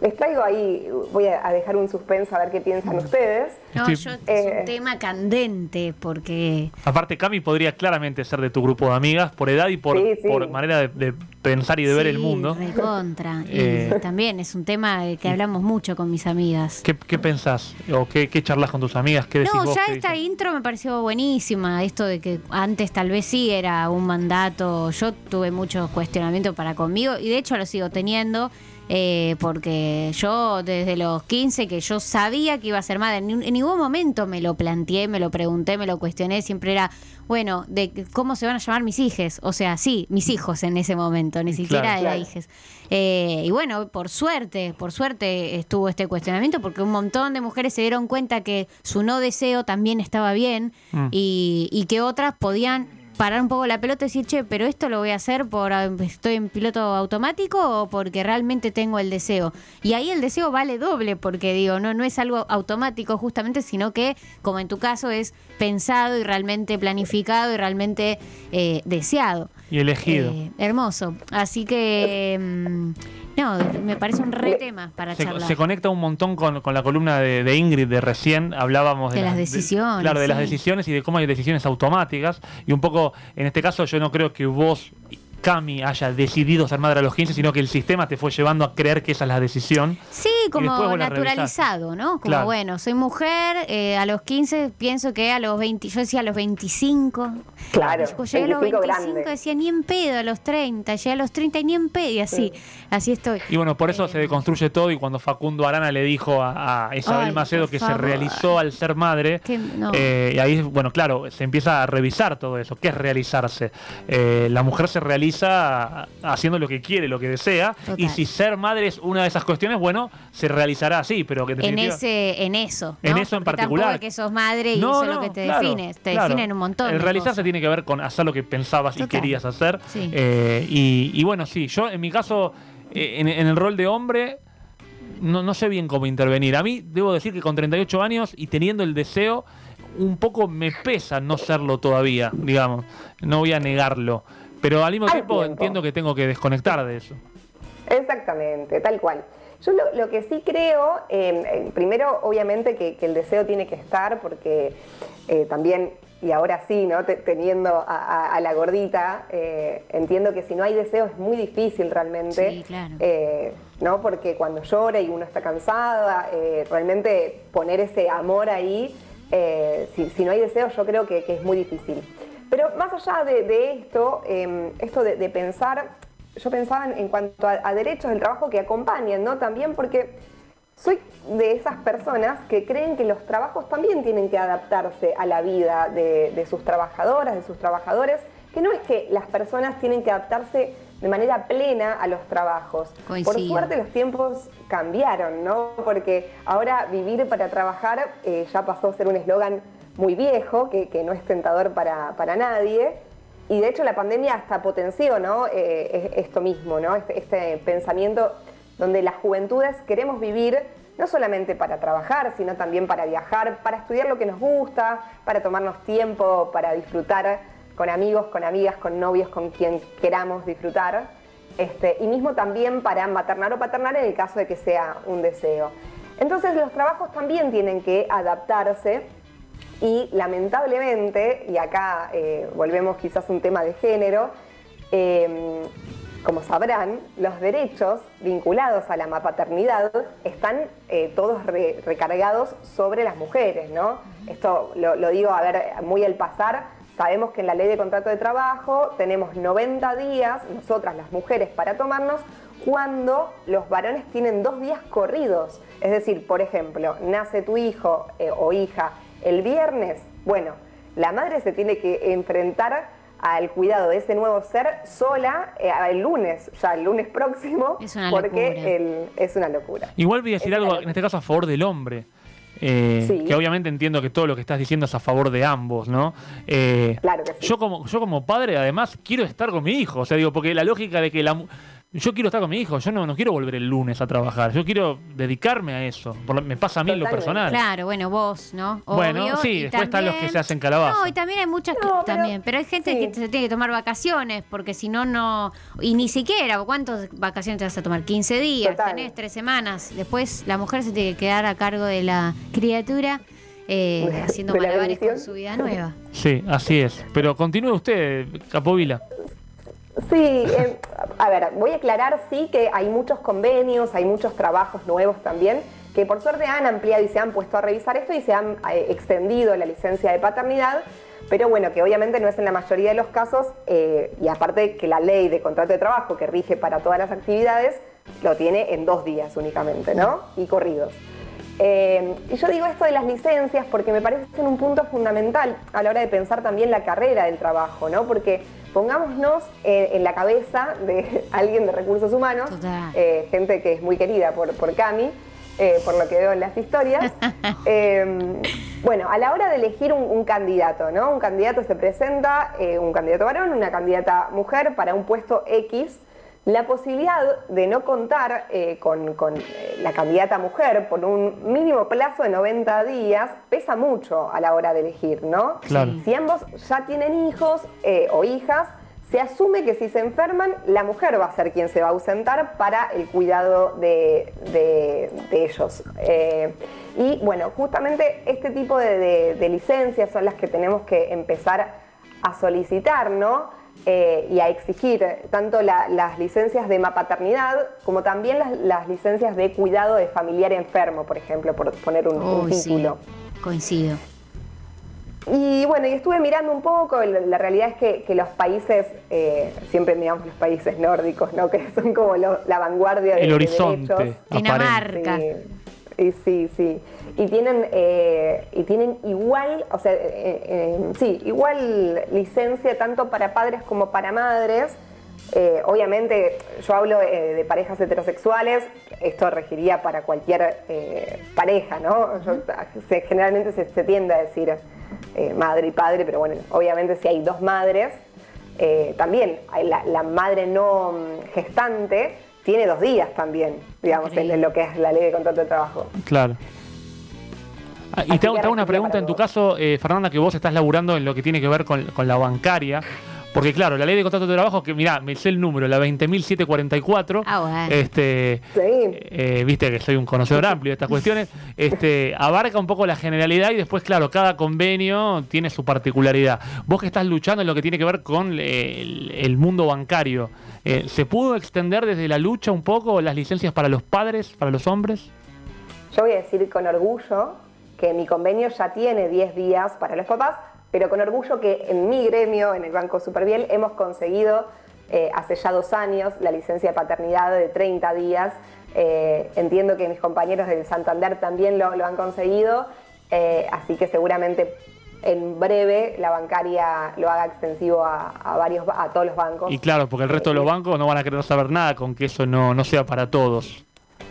Les traigo ahí, voy a a dejar un suspenso a ver qué piensan ustedes.
No,
Estoy-
yo, es
Eh.
un tema candente porque
Aparte, Cami podría claramente ser de tu grupo de amigas por edad y por,
Sí, sí.
por manera de, de pensar y de ver el
Sí,
mundo.
recontra. Y
Eh.
también es un tema de que hablamos mucho con mis amigas.
¿Qué, qué pensás? ¿O qué, qué charlas con tus amigas? ¿Qué decís
No,
vos?
ya
¿Qué
esta
dicen?
intro me pareció buenísima. Esto de que antes tal vez sí era un mandato. Yo tuve muchos cuestionamientos para conmigo y de hecho lo sigo teniendo. Eh, porque yo desde los 15 que yo sabía que iba a ser madre, en, en ningún momento me lo planteé, me lo pregunté, me lo cuestioné, siempre era, bueno, de cómo se van a llamar mis hijos, o sea, sí, mis hijos en ese momento, ni siquiera
Claro.
era
Claro.
hijes. Eh, y bueno, por suerte, por suerte estuvo este cuestionamiento porque un montón de mujeres se dieron cuenta que su no deseo también estaba bien
Mm.
y, y que otras podían parar un poco la pelota y decir, che, pero esto lo voy a hacer por ah, estoy en piloto automático o porque realmente tengo el deseo. Y ahí el deseo vale doble porque digo, no, no es algo automático justamente, sino que, como en tu caso, es pensado y realmente planificado y realmente eh, deseado.
Y elegido.
Eh, hermoso. Así que, no, me parece un re tema para
Se,
charlar.
se conecta un montón con, con la columna de, de Ingrid de recién. Hablábamos de,
De las decisiones,
claro, de las decisiones y de cómo hay decisiones automáticas. Y un poco, en este caso, yo no creo que vos, Cami, haya decidido ser madre a los 15, sino que el sistema te fue llevando a creer que esa es la decisión.
Sí, como naturalizado, ¿no? Como
Claro.
bueno, soy mujer, eh, a los 15 pienso que a los 20, yo decía a los 25.
Claro,
Cuando llegué a los
25
25
grande.
decía ni en pedo, a los 30, llegué a los 30 y ni en pedo, y así, así estoy.
Y bueno, por eso
Eh,
se deconstruye todo. Y cuando Facundo Arana le dijo a, a Isabel
Ay,
Macedo que se realizó al ser madre,
Que no.
eh, y ahí, bueno, claro, se empieza a revisar todo eso. ¿Qué es realizarse? Eh, la mujer se realiza haciendo lo que quiere, lo que desea.
Total.
Y si ser madre es una de esas cuestiones, bueno, se realizará así, pero que en
en ese, en eso.
En eso en
Porque
particular.
Tampoco es que sos madre y
No,
eso es lo que te
claro,
define. Te
claro.
definen un montón.
El
de
realizarse
cosas.
tiene que ver con hacer lo que pensabas y querías hacer.
Sí.
Eh, y, y bueno, sí, yo en mi caso, eh, en, en el rol de hombre, no, no sé bien cómo intervenir. A mí, debo decir que con 38 años y teniendo el deseo, un poco me pesa no serlo todavía, digamos. No voy a negarlo. Pero al mismo tiempo
tiempo.
entiendo que tengo que desconectar de eso.
Exactamente, tal cual. Yo lo, lo que sí creo, eh, eh, primero obviamente que, que el deseo tiene que estar porque eh, también, y ahora sí, ¿no? Te- teniendo a, a- a la gordita, eh, entiendo que si no hay deseo es muy difícil realmente.
Sí, claro.
eh, ¿no? Porque cuando llora y uno está cansada, eh, realmente poner ese amor ahí, eh, si, si no hay deseo yo creo que, que es muy difícil. Pero más allá de, de esto, eh, esto de, de pensar, yo pensaba en, en cuanto a, a derechos del trabajo que acompañan, ¿no? También porque soy de esas personas que creen que los trabajos también tienen que adaptarse a la vida de, de sus trabajadoras, de sus trabajadores, que no es que las personas tienen que adaptarse de manera plena a los trabajos. Por
Coincido.
suerte los tiempos cambiaron, ¿no? Porque ahora vivir para trabajar eh, ya pasó a ser un eslogan muy viejo, que, no es tentador para, para nadie. Y de hecho la pandemia hasta potenció ¿no? Eh, es- esto mismo, ¿no? este, este pensamiento donde las juventudes queremos vivir no solamente para trabajar, sino también para viajar, para estudiar lo que nos gusta, para tomarnos tiempo, para disfrutar con amigos, con amigas, con novios, con quien queramos disfrutar. Este, y mismo también para maternar o paternar en el caso de que sea un deseo. Entonces los trabajos también tienen que adaptarse y lamentablemente, y acá eh, volvemos quizás a un tema de género, eh, como sabrán, los derechos vinculados a la paternidad están eh, todos re- recargados sobre las mujeres, ¿no? Esto lo, lo digo, a ver, muy al pasar, sabemos que en la ley de contrato de trabajo tenemos 90 días, nosotras las mujeres, para tomarnos cuando los varones tienen dos días corridos. Es decir, por ejemplo, nace tu hijo eh, o hija el viernes, bueno, la madre se tiene que enfrentar al cuidado de ese nuevo ser sola eh, el lunes, ya el lunes próximo,
Es una
porque el- es una locura.
Igual voy a decir
Es
algo, en este caso a favor del hombre. Eh,
Sí.
Que obviamente entiendo que todo lo que estás diciendo es a favor de ambos, ¿no? Eh,
Claro que sí.
yo, como, yo como padre, además, quiero estar con mi hijo. O sea, digo, porque la lógica de que la... Yo quiero estar con mi hijo, yo no, no quiero volver el lunes a trabajar, yo quiero dedicarme a eso. Por lo- me pasa a mí en lo personal.
Claro, bueno, vos, ¿no?
Bueno, sí,
y
después están los que se hacen calabaza.
No, y también hay muchas que
No, pero-
también, pero hay gente
sí.
que se tiene que tomar vacaciones, porque si no, no. Y ni siquiera, ¿cuántas vacaciones te vas a tomar? 15 días,
Total.
tenés tres semanas. Después la mujer se tiene que quedar a cargo de la criatura, eh, haciendo malabares con su vida nueva.
Sí, así es. Pero continúe usted, Capovila.
Sí, eh, a ver, voy a aclarar sí que hay muchos convenios, hay muchos trabajos nuevos también, que por suerte han ampliado y se han puesto a revisar esto y se han eh, extendido la licencia de paternidad, pero bueno, que obviamente no es en la mayoría de los casos, eh, y aparte que la ley de contrato de trabajo que rige para todas las actividades, lo tiene en dos días únicamente, ¿no? Y corridos. Eh, y yo digo esto de las licencias porque me parece un punto fundamental a la hora de pensar también la carrera del trabajo, ¿no? Porque pongámonos eh, en la cabeza de alguien de recursos humanos, eh, gente que es muy querida por, por Cami, por lo que veo en las historias. Eh, bueno, a la hora de elegir un, un candidato, ¿no? Un candidato se presenta, un candidato varón, una candidata mujer para un puesto X. La posibilidad de no contar eh, con, con, eh, la candidata mujer por un mínimo plazo de 90 días pesa mucho a la hora de elegir, ¿no?
Claro.
Si ambos ya tienen hijos eh, o hijas, se asume que si se enferman, la mujer va a ser quien se va a ausentar para el cuidado de, de- de ellos. Eh, y bueno, justamente este tipo de, de- de licencias son las que tenemos que empezar a solicitar, ¿no? Eh, y a exigir tanto la- las licencias de mapaternidad como también las, las licencias de cuidado de familiar enfermo, por ejemplo, por poner un, un
Uy, sí, coincido.
Y bueno, y estuve mirando un poco, la, realidad es que, que los países, eh, siempre miramos los países nórdicos, ¿no? Que son como lo- la vanguardia de
El
de
horizonte
derechos.
aparente.
Dinamarca.
Sí, y sí, sí. Y tienen, eh, y tienen igual, o sea, eh, eh, sí, igual licencia tanto para padres como para madres. Eh, obviamente, yo hablo eh, de parejas heterosexuales, esto regiría para cualquier eh, pareja, ¿no? Yo- se- generalmente se, se tiende a decir eh, madre y padre, pero bueno, obviamente si hay dos madres, eh, también la, la madre no mm, gestante tiene dos días también, digamos, en, en lo que es la ley de contrato de trabajo.
Claro. Ah, y
Así
te hago,
que
te hago una pregunta en tu caso, eh, Fernanda, que vos estás laburando en lo que tiene que ver con, con la bancaria. Porque claro, la ley de contrato de trabajo, que mirá, me sé el número, la 20.744,
Ah, bueno.
este,
Sí.
eh, viste que soy un conocedor amplio de estas cuestiones, este, abarca un poco la generalidad y después, claro, cada convenio tiene su particularidad. Vos que estás luchando en lo que tiene que ver con eh, el, el mundo bancario, eh, ¿se pudo extender desde la lucha un poco las licencias para los padres, para los hombres?
Yo voy a decir con orgullo que mi convenio ya tiene 10 días para los papás, pero con orgullo que en mi gremio, en el Banco Superbiel, hemos conseguido eh, hace ya dos años la licencia de paternidad de 30 días. Eh, entiendo que mis compañeros del Santander también lo, lo han conseguido, eh, así que seguramente en breve la bancaria lo haga extensivo a, a varios, a todos los bancos.
Y claro, porque el resto de los bancos no van a querer saber nada con que eso no, no sea para todos.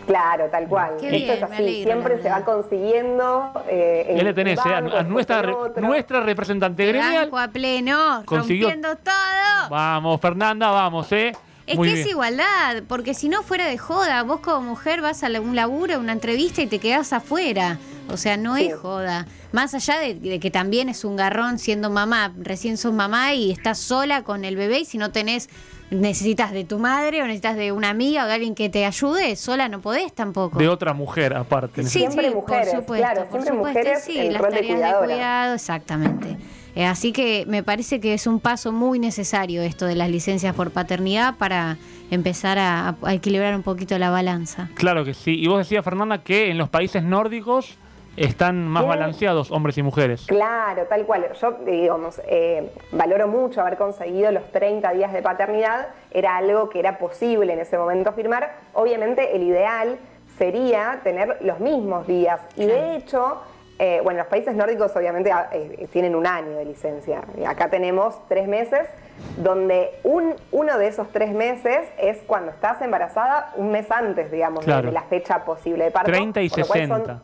Claro, tal cual.
Qué
Esto
bien,
es así,
alegro,
siempre se va consiguiendo. Eh, en
le tenés, eh, a, nuestra, re- nuestra representante gremial.
A pleno,
consiguió-
rompiendo todo.
Vamos, Fernanda, vamos, ¿eh?
Es
Muy
que
bien.
es igualdad, porque si no fuera de joda, vos como mujer vas a la- un laburo, a una entrevista y te quedás afuera. O sea, no
Sí.
es joda. Más allá de, de que también es un garrón siendo mamá, recién sos mamá y estás sola con el bebé y si no tenés, necesitas de tu madre o necesitas de una amiga o de alguien que te ayude, sola no podés tampoco.
De otra mujer, aparte.
Sí,
Siempre
sí,
mujeres,
por supuesto,
claro,
por
siempre
supuesto,
mujeres
sí,
en
las
de
tareas de cuidado, exactamente. Eh, así que me parece que es un paso muy necesario esto de las licencias por paternidad para empezar a, a equilibrar un poquito la balanza.
Claro que sí. Y vos decías, Fernanda, que en los países nórdicos están más balanceados hombres y mujeres.
Claro, tal cual. Yo, digamos, eh, valoro mucho haber conseguido los 30 días de paternidad. Era algo que era posible en ese momento firmar. Obviamente, el ideal sería tener los mismos días. Y de hecho, eh, bueno, los países nórdicos obviamente ah, eh, tienen un año de licencia. Acá tenemos tres meses, donde un, uno de esos tres meses es cuando estás embarazada un mes antes, digamos, de-
Claro.
de, la fecha posible de parto.
30 y
por lo cual son-
60.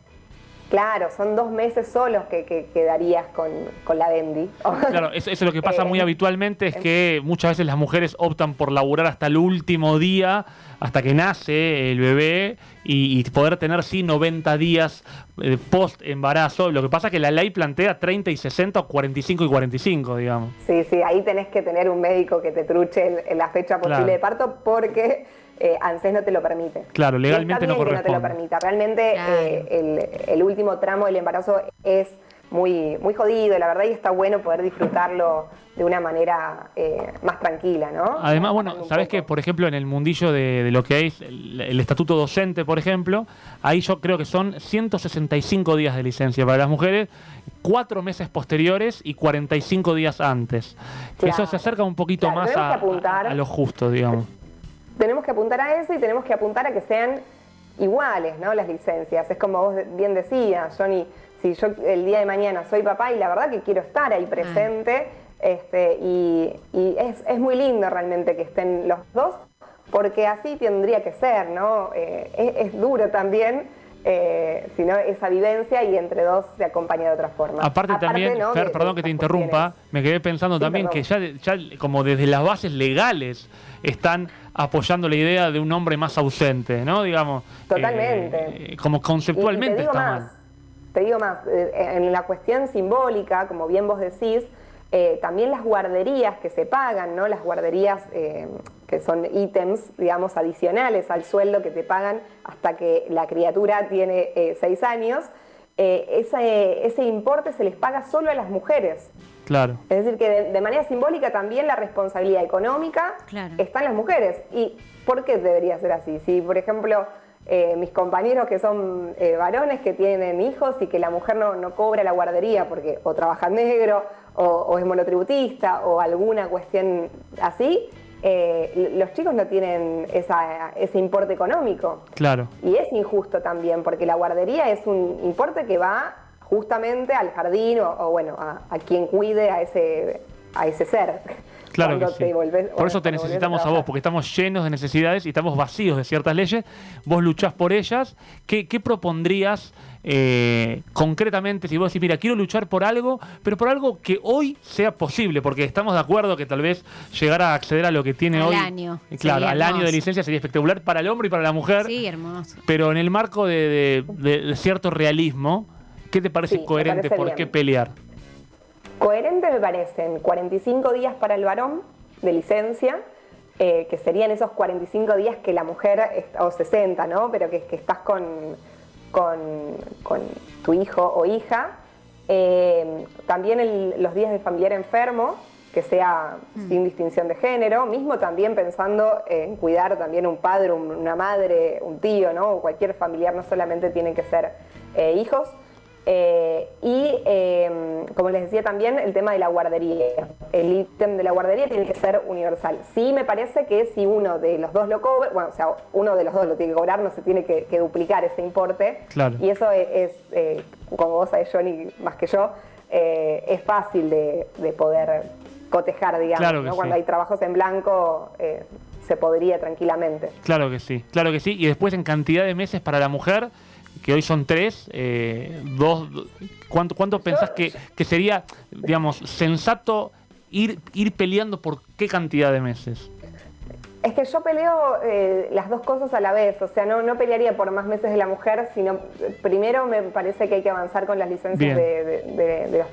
Claro, son dos meses solos que, que quedarías con, con la Bendy.
Claro, eso, eso es lo que pasa
Eh,
muy habitualmente, es que muchas veces las mujeres optan por laburar hasta el último día, hasta que nace el bebé, y, y poder tener sí 90 días eh, post embarazo. Lo que pasa es que la ley plantea 30 y 60 o 45 y 45, digamos.
Sí, sí, ahí tenés que tener un médico que te truche el- en la fecha posible
Claro.
de parto porque eh, ANSES no te lo permite.
Claro, legalmente
está
no
que no te lo
corresponde.
permita. Realmente
Claro.
eh, el, el último tramo del embarazo es muy, muy jodido, la verdad, y está bueno poder disfrutarlo de una manera eh, más tranquila, ¿no?
Además, bueno, sabes que, por ejemplo, en el mundillo de, de lo que es el, el estatuto docente, por ejemplo, ahí yo creo que son 165 días de licencia para las mujeres, cuatro meses posteriores y 45 días antes. Que Eso se acerca un poquito
Claro,
más a- a lo justo, digamos.
Tenemos que apuntar a eso y tenemos que apuntar a que sean iguales, ¿no? Las licencias. Es como vos bien decías, Johnny, si yo el día de mañana soy papá y la verdad que quiero estar ahí presente, este, y, y es, es muy lindo realmente que estén los dos, porque así tendría que ser, ¿no? Eh, es, es duro también. Eh, sino esa vivencia y entre dos se acompaña de otra forma.
Aparte, también,
¿no?
Fer, perdón que te interrumpa,
cuestiones.
me quedé pensando
Sí,
también que ya, ya como desde las bases legales están apoyando la idea de un hombre más ausente, ¿no? Digamos.
Totalmente.
eh, como
Y- y
conceptualmente
te digo
está
más,
mal.
Te digo más, eh, en la cuestión simbólica, como bien vos decís, Eh, también las guarderías que se pagan, ¿no? Las guarderías eh, que son ítems, digamos, adicionales al sueldo que te pagan hasta que la criatura tiene eh, seis años. Ese, ese, importe se les paga solo a las mujeres.
Claro.
Es decir, que de, manera simbólica también la responsabilidad económica está en las mujeres. ¿Y por qué debería ser así? Si, por ejemplo, mis compañeros que son varones que tienen hijos y que la mujer no, no cobra la guardería porque o trabaja negro o, es monotributista o alguna cuestión así, eh, los chicos no tienen ese importe económico.
Claro.
Y es injusto también, porque la guardería es un importe que va justamente al jardín o, bueno, a, quien cuide a ese, a ese ser.
Claro que sí. Por eso te necesitamos a, vos, porque estamos llenos de necesidades y estamos vacíos de ciertas leyes. Vos luchás por ellas. ¿Qué, qué propondrías eh, concretamente, si vos decís, mira, quiero luchar por algo, pero por algo que hoy sea posible, porque estamos de acuerdo que tal vez llegar a acceder a lo que tiene
al
hoy.
Año.
Claro, al año de licencia sería espectacular para el hombre y para la mujer.
Sí, hermoso.
Pero en el marco de, cierto realismo, ¿qué te parece coherente? ¿Por qué pelear?
Coherente me parecen 45 días para el varón de licencia. Eh, que serían esos 45 días que la mujer, o 60, ¿no? Pero que, que estás con, con, tu hijo o hija. Eh, también los días de familiar enfermo, que sea mm. sin distinción de género, mismo también pensando en cuidar también un padre, una madre, un tío, ¿no? O cualquier familiar, no solamente tienen que ser eh, hijos. Eh, y em, como les decía también, el tema de la guardería. El ítem de la guardería tiene que ser universal. Sí me parece que si uno de los dos lo cobra, bueno, o sea, uno de los dos lo tiene que cobrar, no se tiene que, duplicar ese importe. Y eso es, eh, como vos sabés, Johnny, más que yo, eh, es fácil de, poder cotejar, digamos. Cuando hay trabajos en blanco, se podría tranquilamente.
Claro que sí, claro que sí. Y después en cantidad de meses para la mujer que hoy son tres, eh, dos, ¿cuánto, cuánto pensás que, sería, digamos, sensato ir, ir peleando por qué cantidad de meses?
Es que yo peleo eh, las dos cosas a la vez, o sea, no, no pelearía por más meses de la mujer, sino primero me parece que hay que avanzar con las licencias de,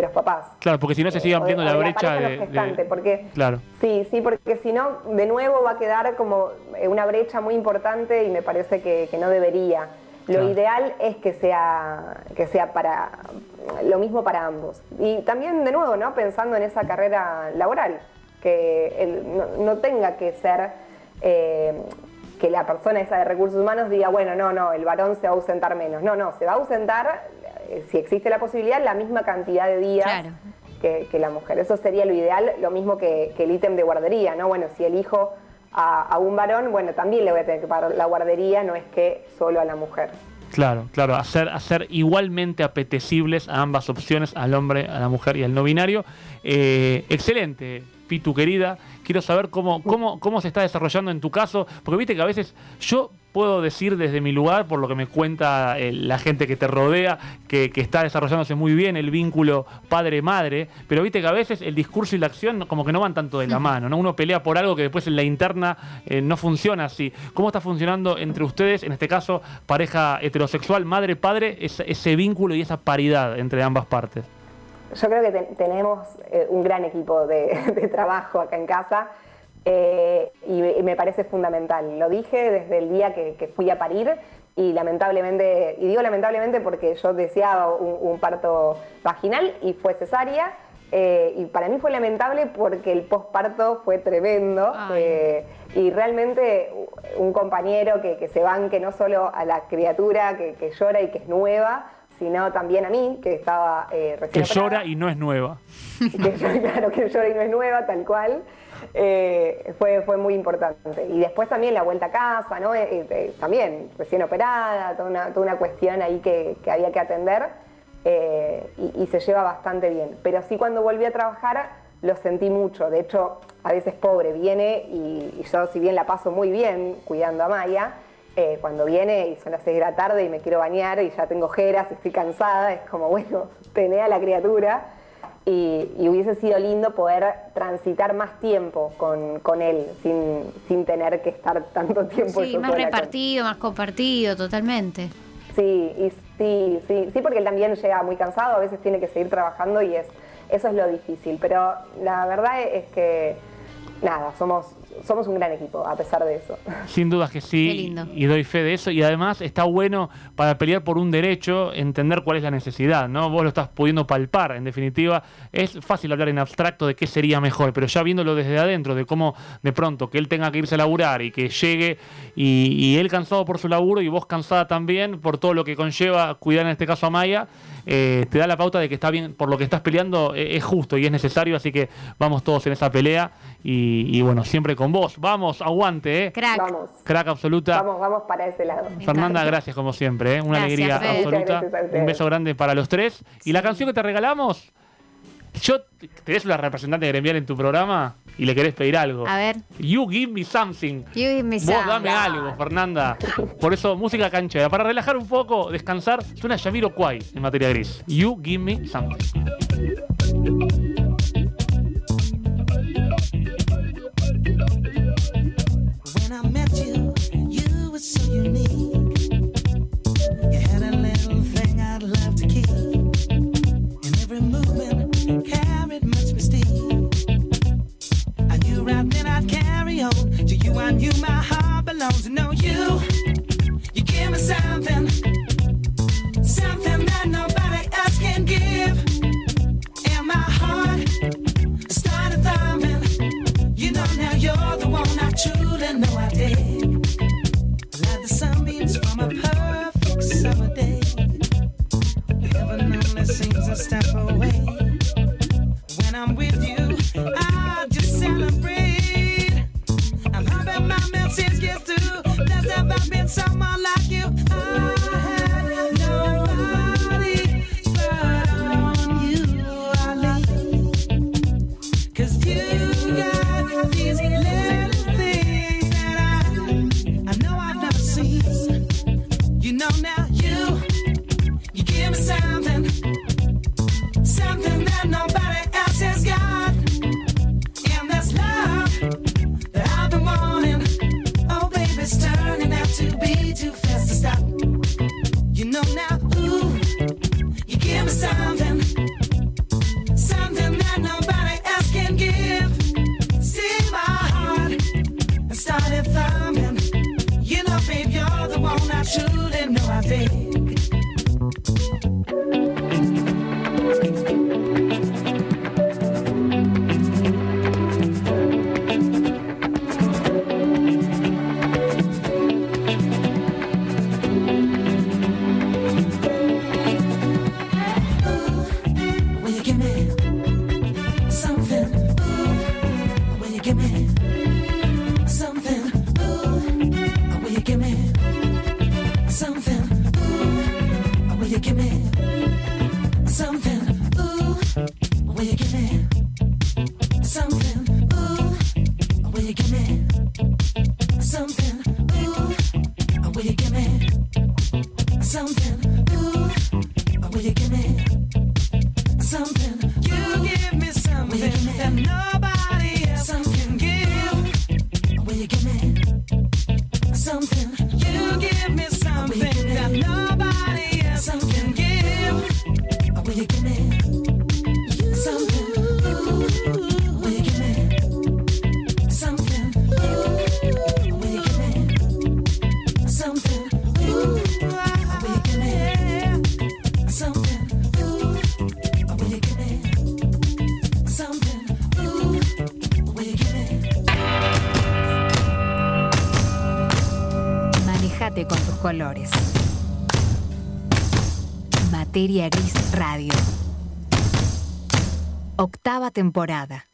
los, papás.
Claro, porque si no se sigue ampliando la brecha de,
porque
claro.
sí, sí, porque si no, de nuevo va a quedar como una brecha muy importante y me parece que, que no debería. Lo ideal es que sea, que sea para lo mismo para ambos. Y también, de nuevo, ¿no? pensando en esa carrera laboral, que no, tenga que ser eh, que la persona esa de recursos humanos diga, bueno, no, no, el varón se va a ausentar menos. No, no, se va a ausentar, eh, si existe la posibilidad, la misma cantidad de días. Que, la mujer. Eso sería lo ideal, lo mismo que, que el ítem de guardería, ¿no? Bueno, si el hijo a, un varón, bueno, también le voy a tener que pagar la guardería, no es que solo a la mujer.
Claro, claro, hacer, hacer igualmente apetecibles a ambas opciones, al hombre, a la mujer y al no binario. Eh, excelente, Pitu querida. Quiero saber cómo, cómo, cómo se está desarrollando en tu caso, porque viste que a veces yo puedo decir desde mi lugar, por lo que me cuenta eh, la gente que te rodea, que, está desarrollándose muy bien el vínculo padre-madre, pero viste que a veces el discurso y la acción como que no van tanto de la mano, ¿no? Uno pelea por algo que después en la interna eh, no funciona así. ¿Cómo está funcionando entre ustedes, en este caso, pareja heterosexual, madre-padre, ese, vínculo y esa paridad entre ambas partes?
Yo creo que tenemos eh, un gran equipo de trabajo acá en casa. Eh, y, me parece fundamental. Lo dije desde el día que, fui a parir y lamentablemente, y digo lamentablemente porque yo deseaba un, parto vaginal y fue cesárea. Eh, y para mí fue lamentable porque el posparto fue tremendo eh, y realmente un compañero que, se banque no solo a la criatura que, llora y que es nueva, sino también a mí, que estaba
recién Que llora y no es nueva.
claro, que llora y no es nueva, tal cual. Eh, fue, fue muy importante. Y después también la vuelta a casa, ¿no? Eh, eh, también recién operada, toda una, toda una cuestión ahí que, había que atender y, se lleva bastante bien. Pero sí cuando volví a trabajar lo sentí mucho. De hecho, a veces pobre viene y, yo si bien la paso muy bien cuidando a Maya, cuando viene y son las 6 de la tarde y me quiero bañar y ya tengo ojeras y estoy cansada, es como, bueno, tené a la criatura y, hubiese sido lindo poder transitar más tiempo con, él sin, tener que estar tanto tiempo.
Sí, más repartido, más compartido, totalmente.
Sí, y sí, sí, sí, porque él también llega muy cansado, a veces tiene que seguir trabajando y es, eso es lo difícil. Pero la verdad es que, nada, somos, somos un gran equipo, a pesar de eso.
Sin dudas que sí.
Qué lindo.
Y doy fe de eso. Y además está bueno para pelear por un derecho, entender cuál es la necesidad, ¿no? Vos lo estás pudiendo palpar, en definitiva. Es fácil hablar en abstracto de qué sería mejor, pero ya viéndolo desde adentro, de cómo de pronto que él tenga que irse a laburar y que llegue y, y él cansado por su laburo y vos cansada también por todo lo que conlleva cuidar en este caso a Maya, eh, te da la pauta de que está bien, por lo que estás peleando eh, es justo y es necesario, así que vamos todos en esa pelea y, y bueno, siempre con vos. Vamos, aguante, ¿eh?
Crack.
Vamos,
Crack absoluta.
vamos, vamos para ese lado.
Fernanda, gracias como siempre, ¿eh? una
Gracias,
alegría
Fede.
absoluta. Un beso grande para los tres. ¿Y la canción que te regalamos? Yo, ¿tenés una representante gremial en tu programa y le querés pedir algo?
A ver.
You give me something.
You give me
Vos
some.
dame algo, Fernanda. Por eso, música canchera. Para relajar un poco, descansar, suena Yamiro Kwai en materia gris. You give me something.
Materia Gris Radio. Octava temporada.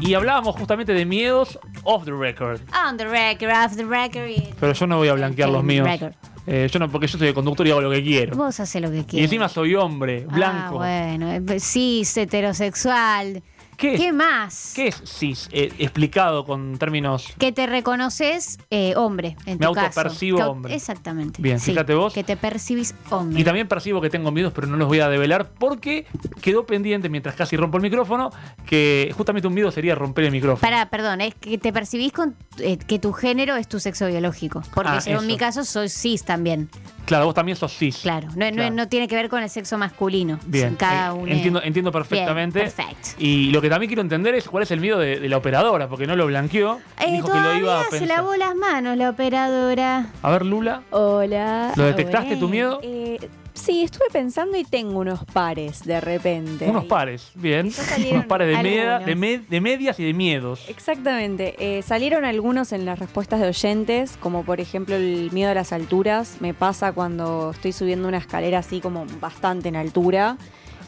Y hablábamos justamente de miedos off the record.
On the record, off the record. y-
Pero yo no voy a blanquear los míos.
record.
Eh, yo no, porque yo soy de conductor y hago lo que quiero.
Vos haces lo que
Y
quieras.
encima soy hombre,
Ah,
blanco.
bueno, eh, cis, heterosexual.
¿Qué es,
¿Qué más?
¿qué es cis? Eh, explicado con términos.
Que te reconoces eh, hombre, en
Me
tu caso.
autopercibo
Que au-
hombre.
Exactamente.
Bien,
Sí,
fíjate vos.
Que te percibís hombre.
Y también percibo que tengo miedos, pero no los voy a develar porque quedó pendiente mientras casi rompo el micrófono que justamente un miedo sería romper el micrófono.
Pará, perdón, es que te percibís con eh, que tu género es tu sexo biológico. Porque
Ah, eso.
mi caso soy cis también.
Claro, vos también sos cis.
Claro, no, no-
Claro.
no tiene que ver con el sexo masculino.
Bien,
Cada
eh,
uno.
entiendo, entiendo perfectamente.
Bien, perfecto.
Y lo que también quiero entender es cuál es el miedo de, de la operadora, porque no lo blanqueó.
Eh,
dijo que lo iba a
todavía se
pensar.
lavó las manos la operadora.
A ver, Lula,
Hola.
¿lo detectaste tu miedo?
Eh, sí, estuve pensando y tengo unos pares de repente.
Unos pares, bien. Unos pares de, media- de, me- de medias y de miedos.
Exactamente. Eh, salieron algunos en las respuestas de oyentes, como por ejemplo el miedo a las alturas. Me pasa cuando estoy subiendo una escalera así como bastante en altura.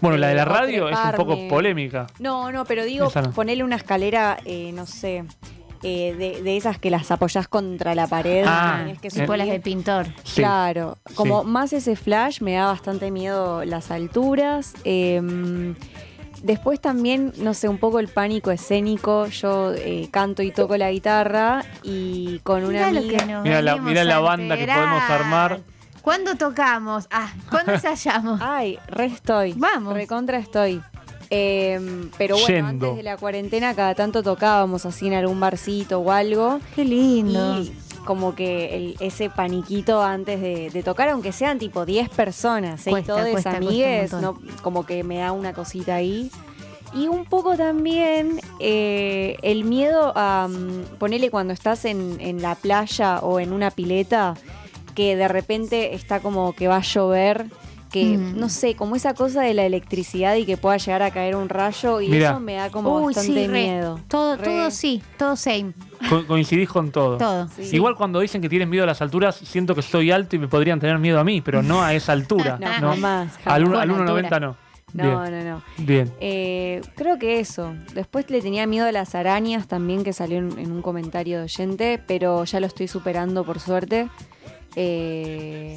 Bueno, la de la
Eh,
radio es un poco polémica.
No, no, pero digo,
no.
ponerle una escalera, eh, no sé, eh, de, de esas que las apoyás contra la pared.
Ah,
tenés que
eh.
Tipo las de pintor.
Sí.
Claro, como
Sí.
más ese flash me da bastante miedo las alturas. eh, después también, no sé, un poco el pánico escénico. Yo eh, canto y toco la guitarra y con una
Mirá lo
amiga.
que nos
Mirá la- mirá la banda que podemos armar.
¿Cuándo tocamos? Ah, ¿cuándo ensayamos?
Ay, re estoy.
Vamos.
Recontra estoy. Eh, pero bueno,
Yendo.
antes de la cuarentena cada tanto tocábamos así en algún barcito o algo.
Qué lindo.
Y como que el- ese paniquito antes de, de tocar, aunque sean tipo 10 personas, ¿eh? todos amigues, no, como que me da una cosita ahí. Y un poco también eh, el miedo a mm, ponerle cuando estás en, en la playa o en una pileta, que de repente está como que va a llover, que
Mm.
no sé, como esa cosa de la electricidad y que pueda llegar a caer un rayo, y
Mirá.
eso me da como
Uy,
bastante
sí, re.
miedo.
Todo,
Re.
todo sí, todo same.
Co- coincidís con todo.
Todo.
Sí.
Igual cuando dicen que tienen miedo a las alturas, siento que soy alto y me podrían tener miedo a mí, pero no a esa altura.
No,
¿no?
jamás,
Al,
jamás.
al
Con
1,90 no.
No,
Bien.
no, no.
Bien.
Eh, creo que eso. Después le tenía miedo a las arañas también, que salió en, en un comentario de oyente, pero ya lo estoy superando por suerte. Eh,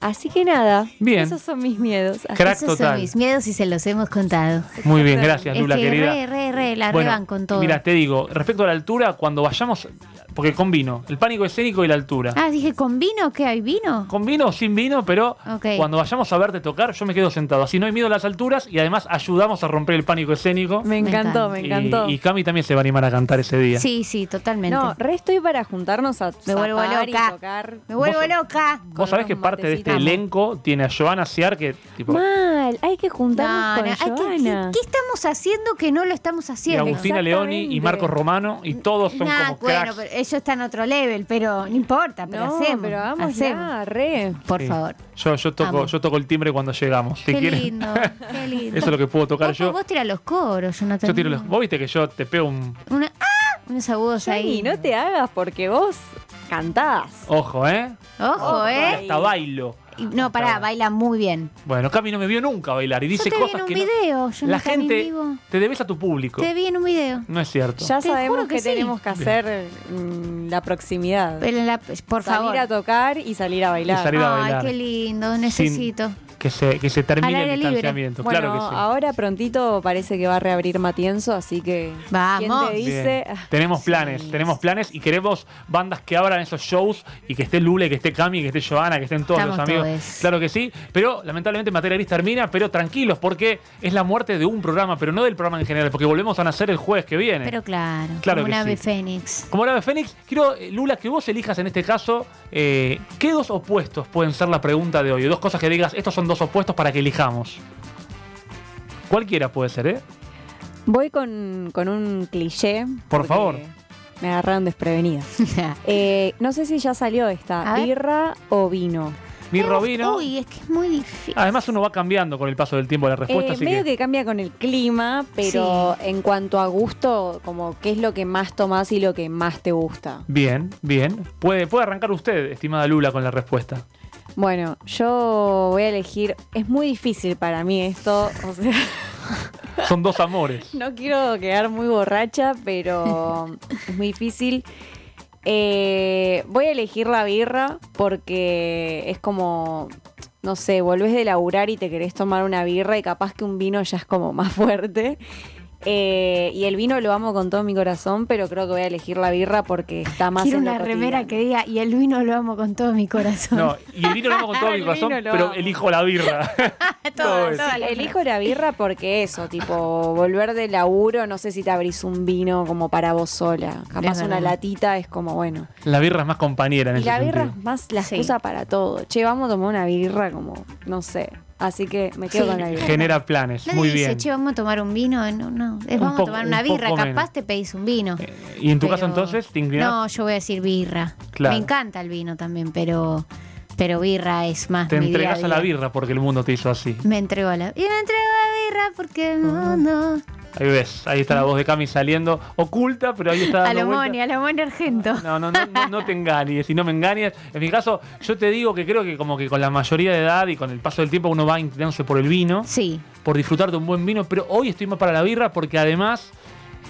así que nada,
Bien.
esos son mis miedos.
Crack
Esos
total.
son mis miedos y se los hemos contado.
Muy bien, gracias
Es
Lula,
que
querida.
re, re, re, la
Bueno,
reban con todo.
Mira, te digo, respecto a la altura, cuando vayamos, porque combino el pánico escénico y la altura.
Ah, dije, ¿con vino? ¿Qué hay vino?
Con vino o sin vino, pero cuando vayamos a verte tocar, yo me quedo sentado. Así no hay miedo a las alturas y además ayudamos a romper el pánico escénico.
Me encantó, me
Y-
encantó.
Y, Cami también se va a animar a cantar ese día.
Sí, sí, totalmente.
no, re estoy para juntarnos a
Me vuelvo
y
loca.
tocar.
Me vuelvo
Vos-
loca.
Vos
con
sabés que parte de este elenco tiene a Joana Ciar, que tipo,
Mal, hay que juntarnos
No,
con
no, hay que-. ¿qué, qué estamos haciendo que no lo estamos
y
haciendo?
Agustina Leoni y. Marcos Romano, y todos son
Nah,
como
bueno,
cracks.
pero ellos están a otro level, pero no importa, pero
no,
hacemos.
pero hagamos
hacemos.
re.
Por
Sí.
favor.
Yo, yo, toco, yo toco el timbre cuando llegamos.
Qué
quieren.
lindo, qué lindo.
Eso es lo que puedo tocar
vos,
yo.
Vos tirás los coros, yo no te
Yo tiro los. Vos viste que yo te pego un.
Una, ¡ah! Unos agudos ahí.
No te hagas porque vos cantás.
Ojo, ¿eh?
Ojo, ¿eh?
Hasta bailo.
Y- No, pará, baila muy bien.
Bueno, Cami no me vio nunca bailar y dice
yo te vi
cosas
en un
que no-
video, yo
la
nunca vi en
gente
vivo.
te debes a tu público.
Te vi en un video.
No es cierto.
Ya
Te
sabemos
juro
que,
que sí.
tenemos que hacer mm, la proximidad.
Pero en la- por
salir
favor.
a tocar y salir a bailar.
Y salir a
Ay,
bailar.
qué lindo, necesito.
Que se, que se termine el
libre.
distanciamiento.
Bueno,
claro que sí.
ahora prontito parece que va a reabrir Matienzo, así que
Vamos.
¿quién te
Bien.
dice?
Tenemos
Sí.
planes, tenemos planes y queremos bandas que abran esos shows y que esté Lule, que esté Cami, que esté Joana, que estén todos
Estamos
los amigos.
todos.
Claro que sí, pero lamentablemente Materia Gris termina, pero tranquilos porque es la muerte de un programa, pero no del programa en general, porque volvemos a nacer el jueves que viene.
Pero claro,
Claro
como un ave
sí.
fénix.
Como el ave Fénix, quiero, eh, Lula, que vos elijas en este caso eh, qué dos opuestos pueden ser la pregunta de hoy. Dos cosas que digas, estos son dos opuestos para que elijamos. Cualquiera puede ser, ¿eh?
Voy con, con un cliché.
Por favor.
Me agarraron desprevenida. Eh, no sé si ya salió esta,
A ver.
birra o vino.
Mi Robino.
Uy, es que es muy difícil.
Además, uno va cambiando con el paso del tiempo la respuesta,
Eh,
así
medio
que.
que... cambia con el clima, pero en cuanto a gusto, como qué es lo que más tomás y lo que más te gusta.
Bien, bien. Puede, puede arrancar usted, estimada Lula, con la respuesta.
Bueno, yo voy a elegir. Es muy difícil para mí esto. O sea,
Son dos amores.
no quiero quedar muy borracha, pero es muy difícil. Eh, voy a elegir la birra porque es como, no sé, volvés de laburar y te querés tomar una birra y capaz que un vino ya es como más fuerte. Eh, y el vino lo amo con todo mi corazón, pero creo que voy a elegir la birra porque está más
Quiero
en lo
una remera que diga, y el vino lo amo con todo mi corazón.
No, y el vino lo amo con todo mi corazón, pero
amo.
elijo la birra. Todo eso.
Sí, elijo la birra porque eso, tipo, volver de laburo, no sé si te abrís un vino como para vos sola. Capaz
Es
una latita es como, bueno.
La birra es más compañera en
Y
ese
la birra
sentido.
es más la
Sí.
excusa para todo. Che, vamos a tomar una birra como, no sé. Así que me quedo
Sí.
con la birra.
Genera planes,
Nadie
muy
dice,
bien.
che, vamos a tomar un vino. No, no. Es
Un
vamos
poco-
a tomar una
un
birra. Capaz
menos.
te pedís un vino.
¿Y en tu caso
Pero-
entonces te inclinas?
No, yo voy a decir birra.
Claro.
Me encanta el vino también, pero, pero birra es más
te
mi día
entregas a la birra porque el mundo te hizo así.
Me entrego a la y me entrego a la birra porque el mundo.
Ahí ves, ahí está la voz de Cami saliendo oculta, pero ahí está
A lo. Moni, a lo Moni Argento.
No, no, no, no, no te engañes, si no me engañes. En mi caso, yo te digo que creo que como que con la mayoría de edad y con el paso del tiempo uno va inclinándose por el vino,
Sí.
por disfrutar de un buen vino, pero hoy estoy más para la birra porque además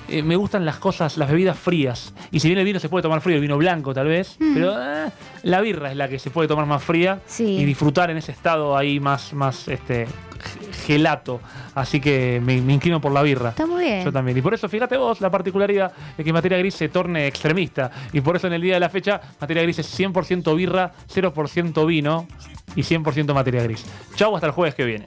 eh, me gustan las cosas, las bebidas frías. Y si bien el vino se puede tomar frío, el vino blanco tal vez, pero eh, la birra es la que se puede tomar más fría
Sí.
y disfrutar en ese estado ahí más, más este, ge- gelato. Así que me, me inclino por la birra.
Está muy bien.
Yo también. Y por eso, fíjate vos, la particularidad de que materia gris se torne extremista. Y por eso en el día de la fecha, materia gris es 100% birra, 0% vino y 100% materia gris. Chau, hasta el jueves que viene.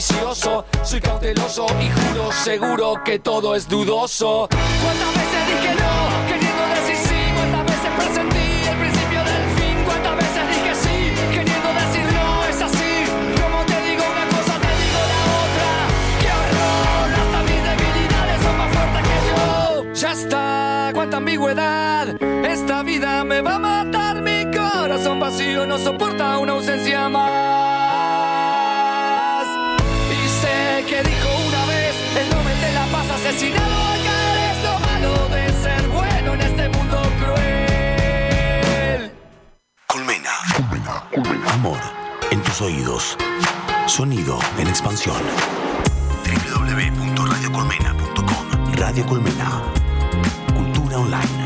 vicioso. Soy cauteloso y juro seguro que todo es dudoso. ¿Cuántas veces dije no, queriendo decir sí? ¿Cuántas veces presentí el principio del fin? ¿Cuántas veces dije sí, queriendo decir no? Es así. Como te digo una cosa, te digo la otra. ¡Qué horror! Hasta mis debilidades son más fuertes que yo. Ya está, cuánta ambigüedad. Esta vida me va a matar. Mi corazón vacío no soporta una ausencia más. Que dijo una vez el Nobel de la Paz asesinado acá es lo malo de ser bueno en este mundo cruel.
Colmena. Amor en tus oídos. Sonido en expansión. www.radiocolmena.com Radio Colmena. Cultura online.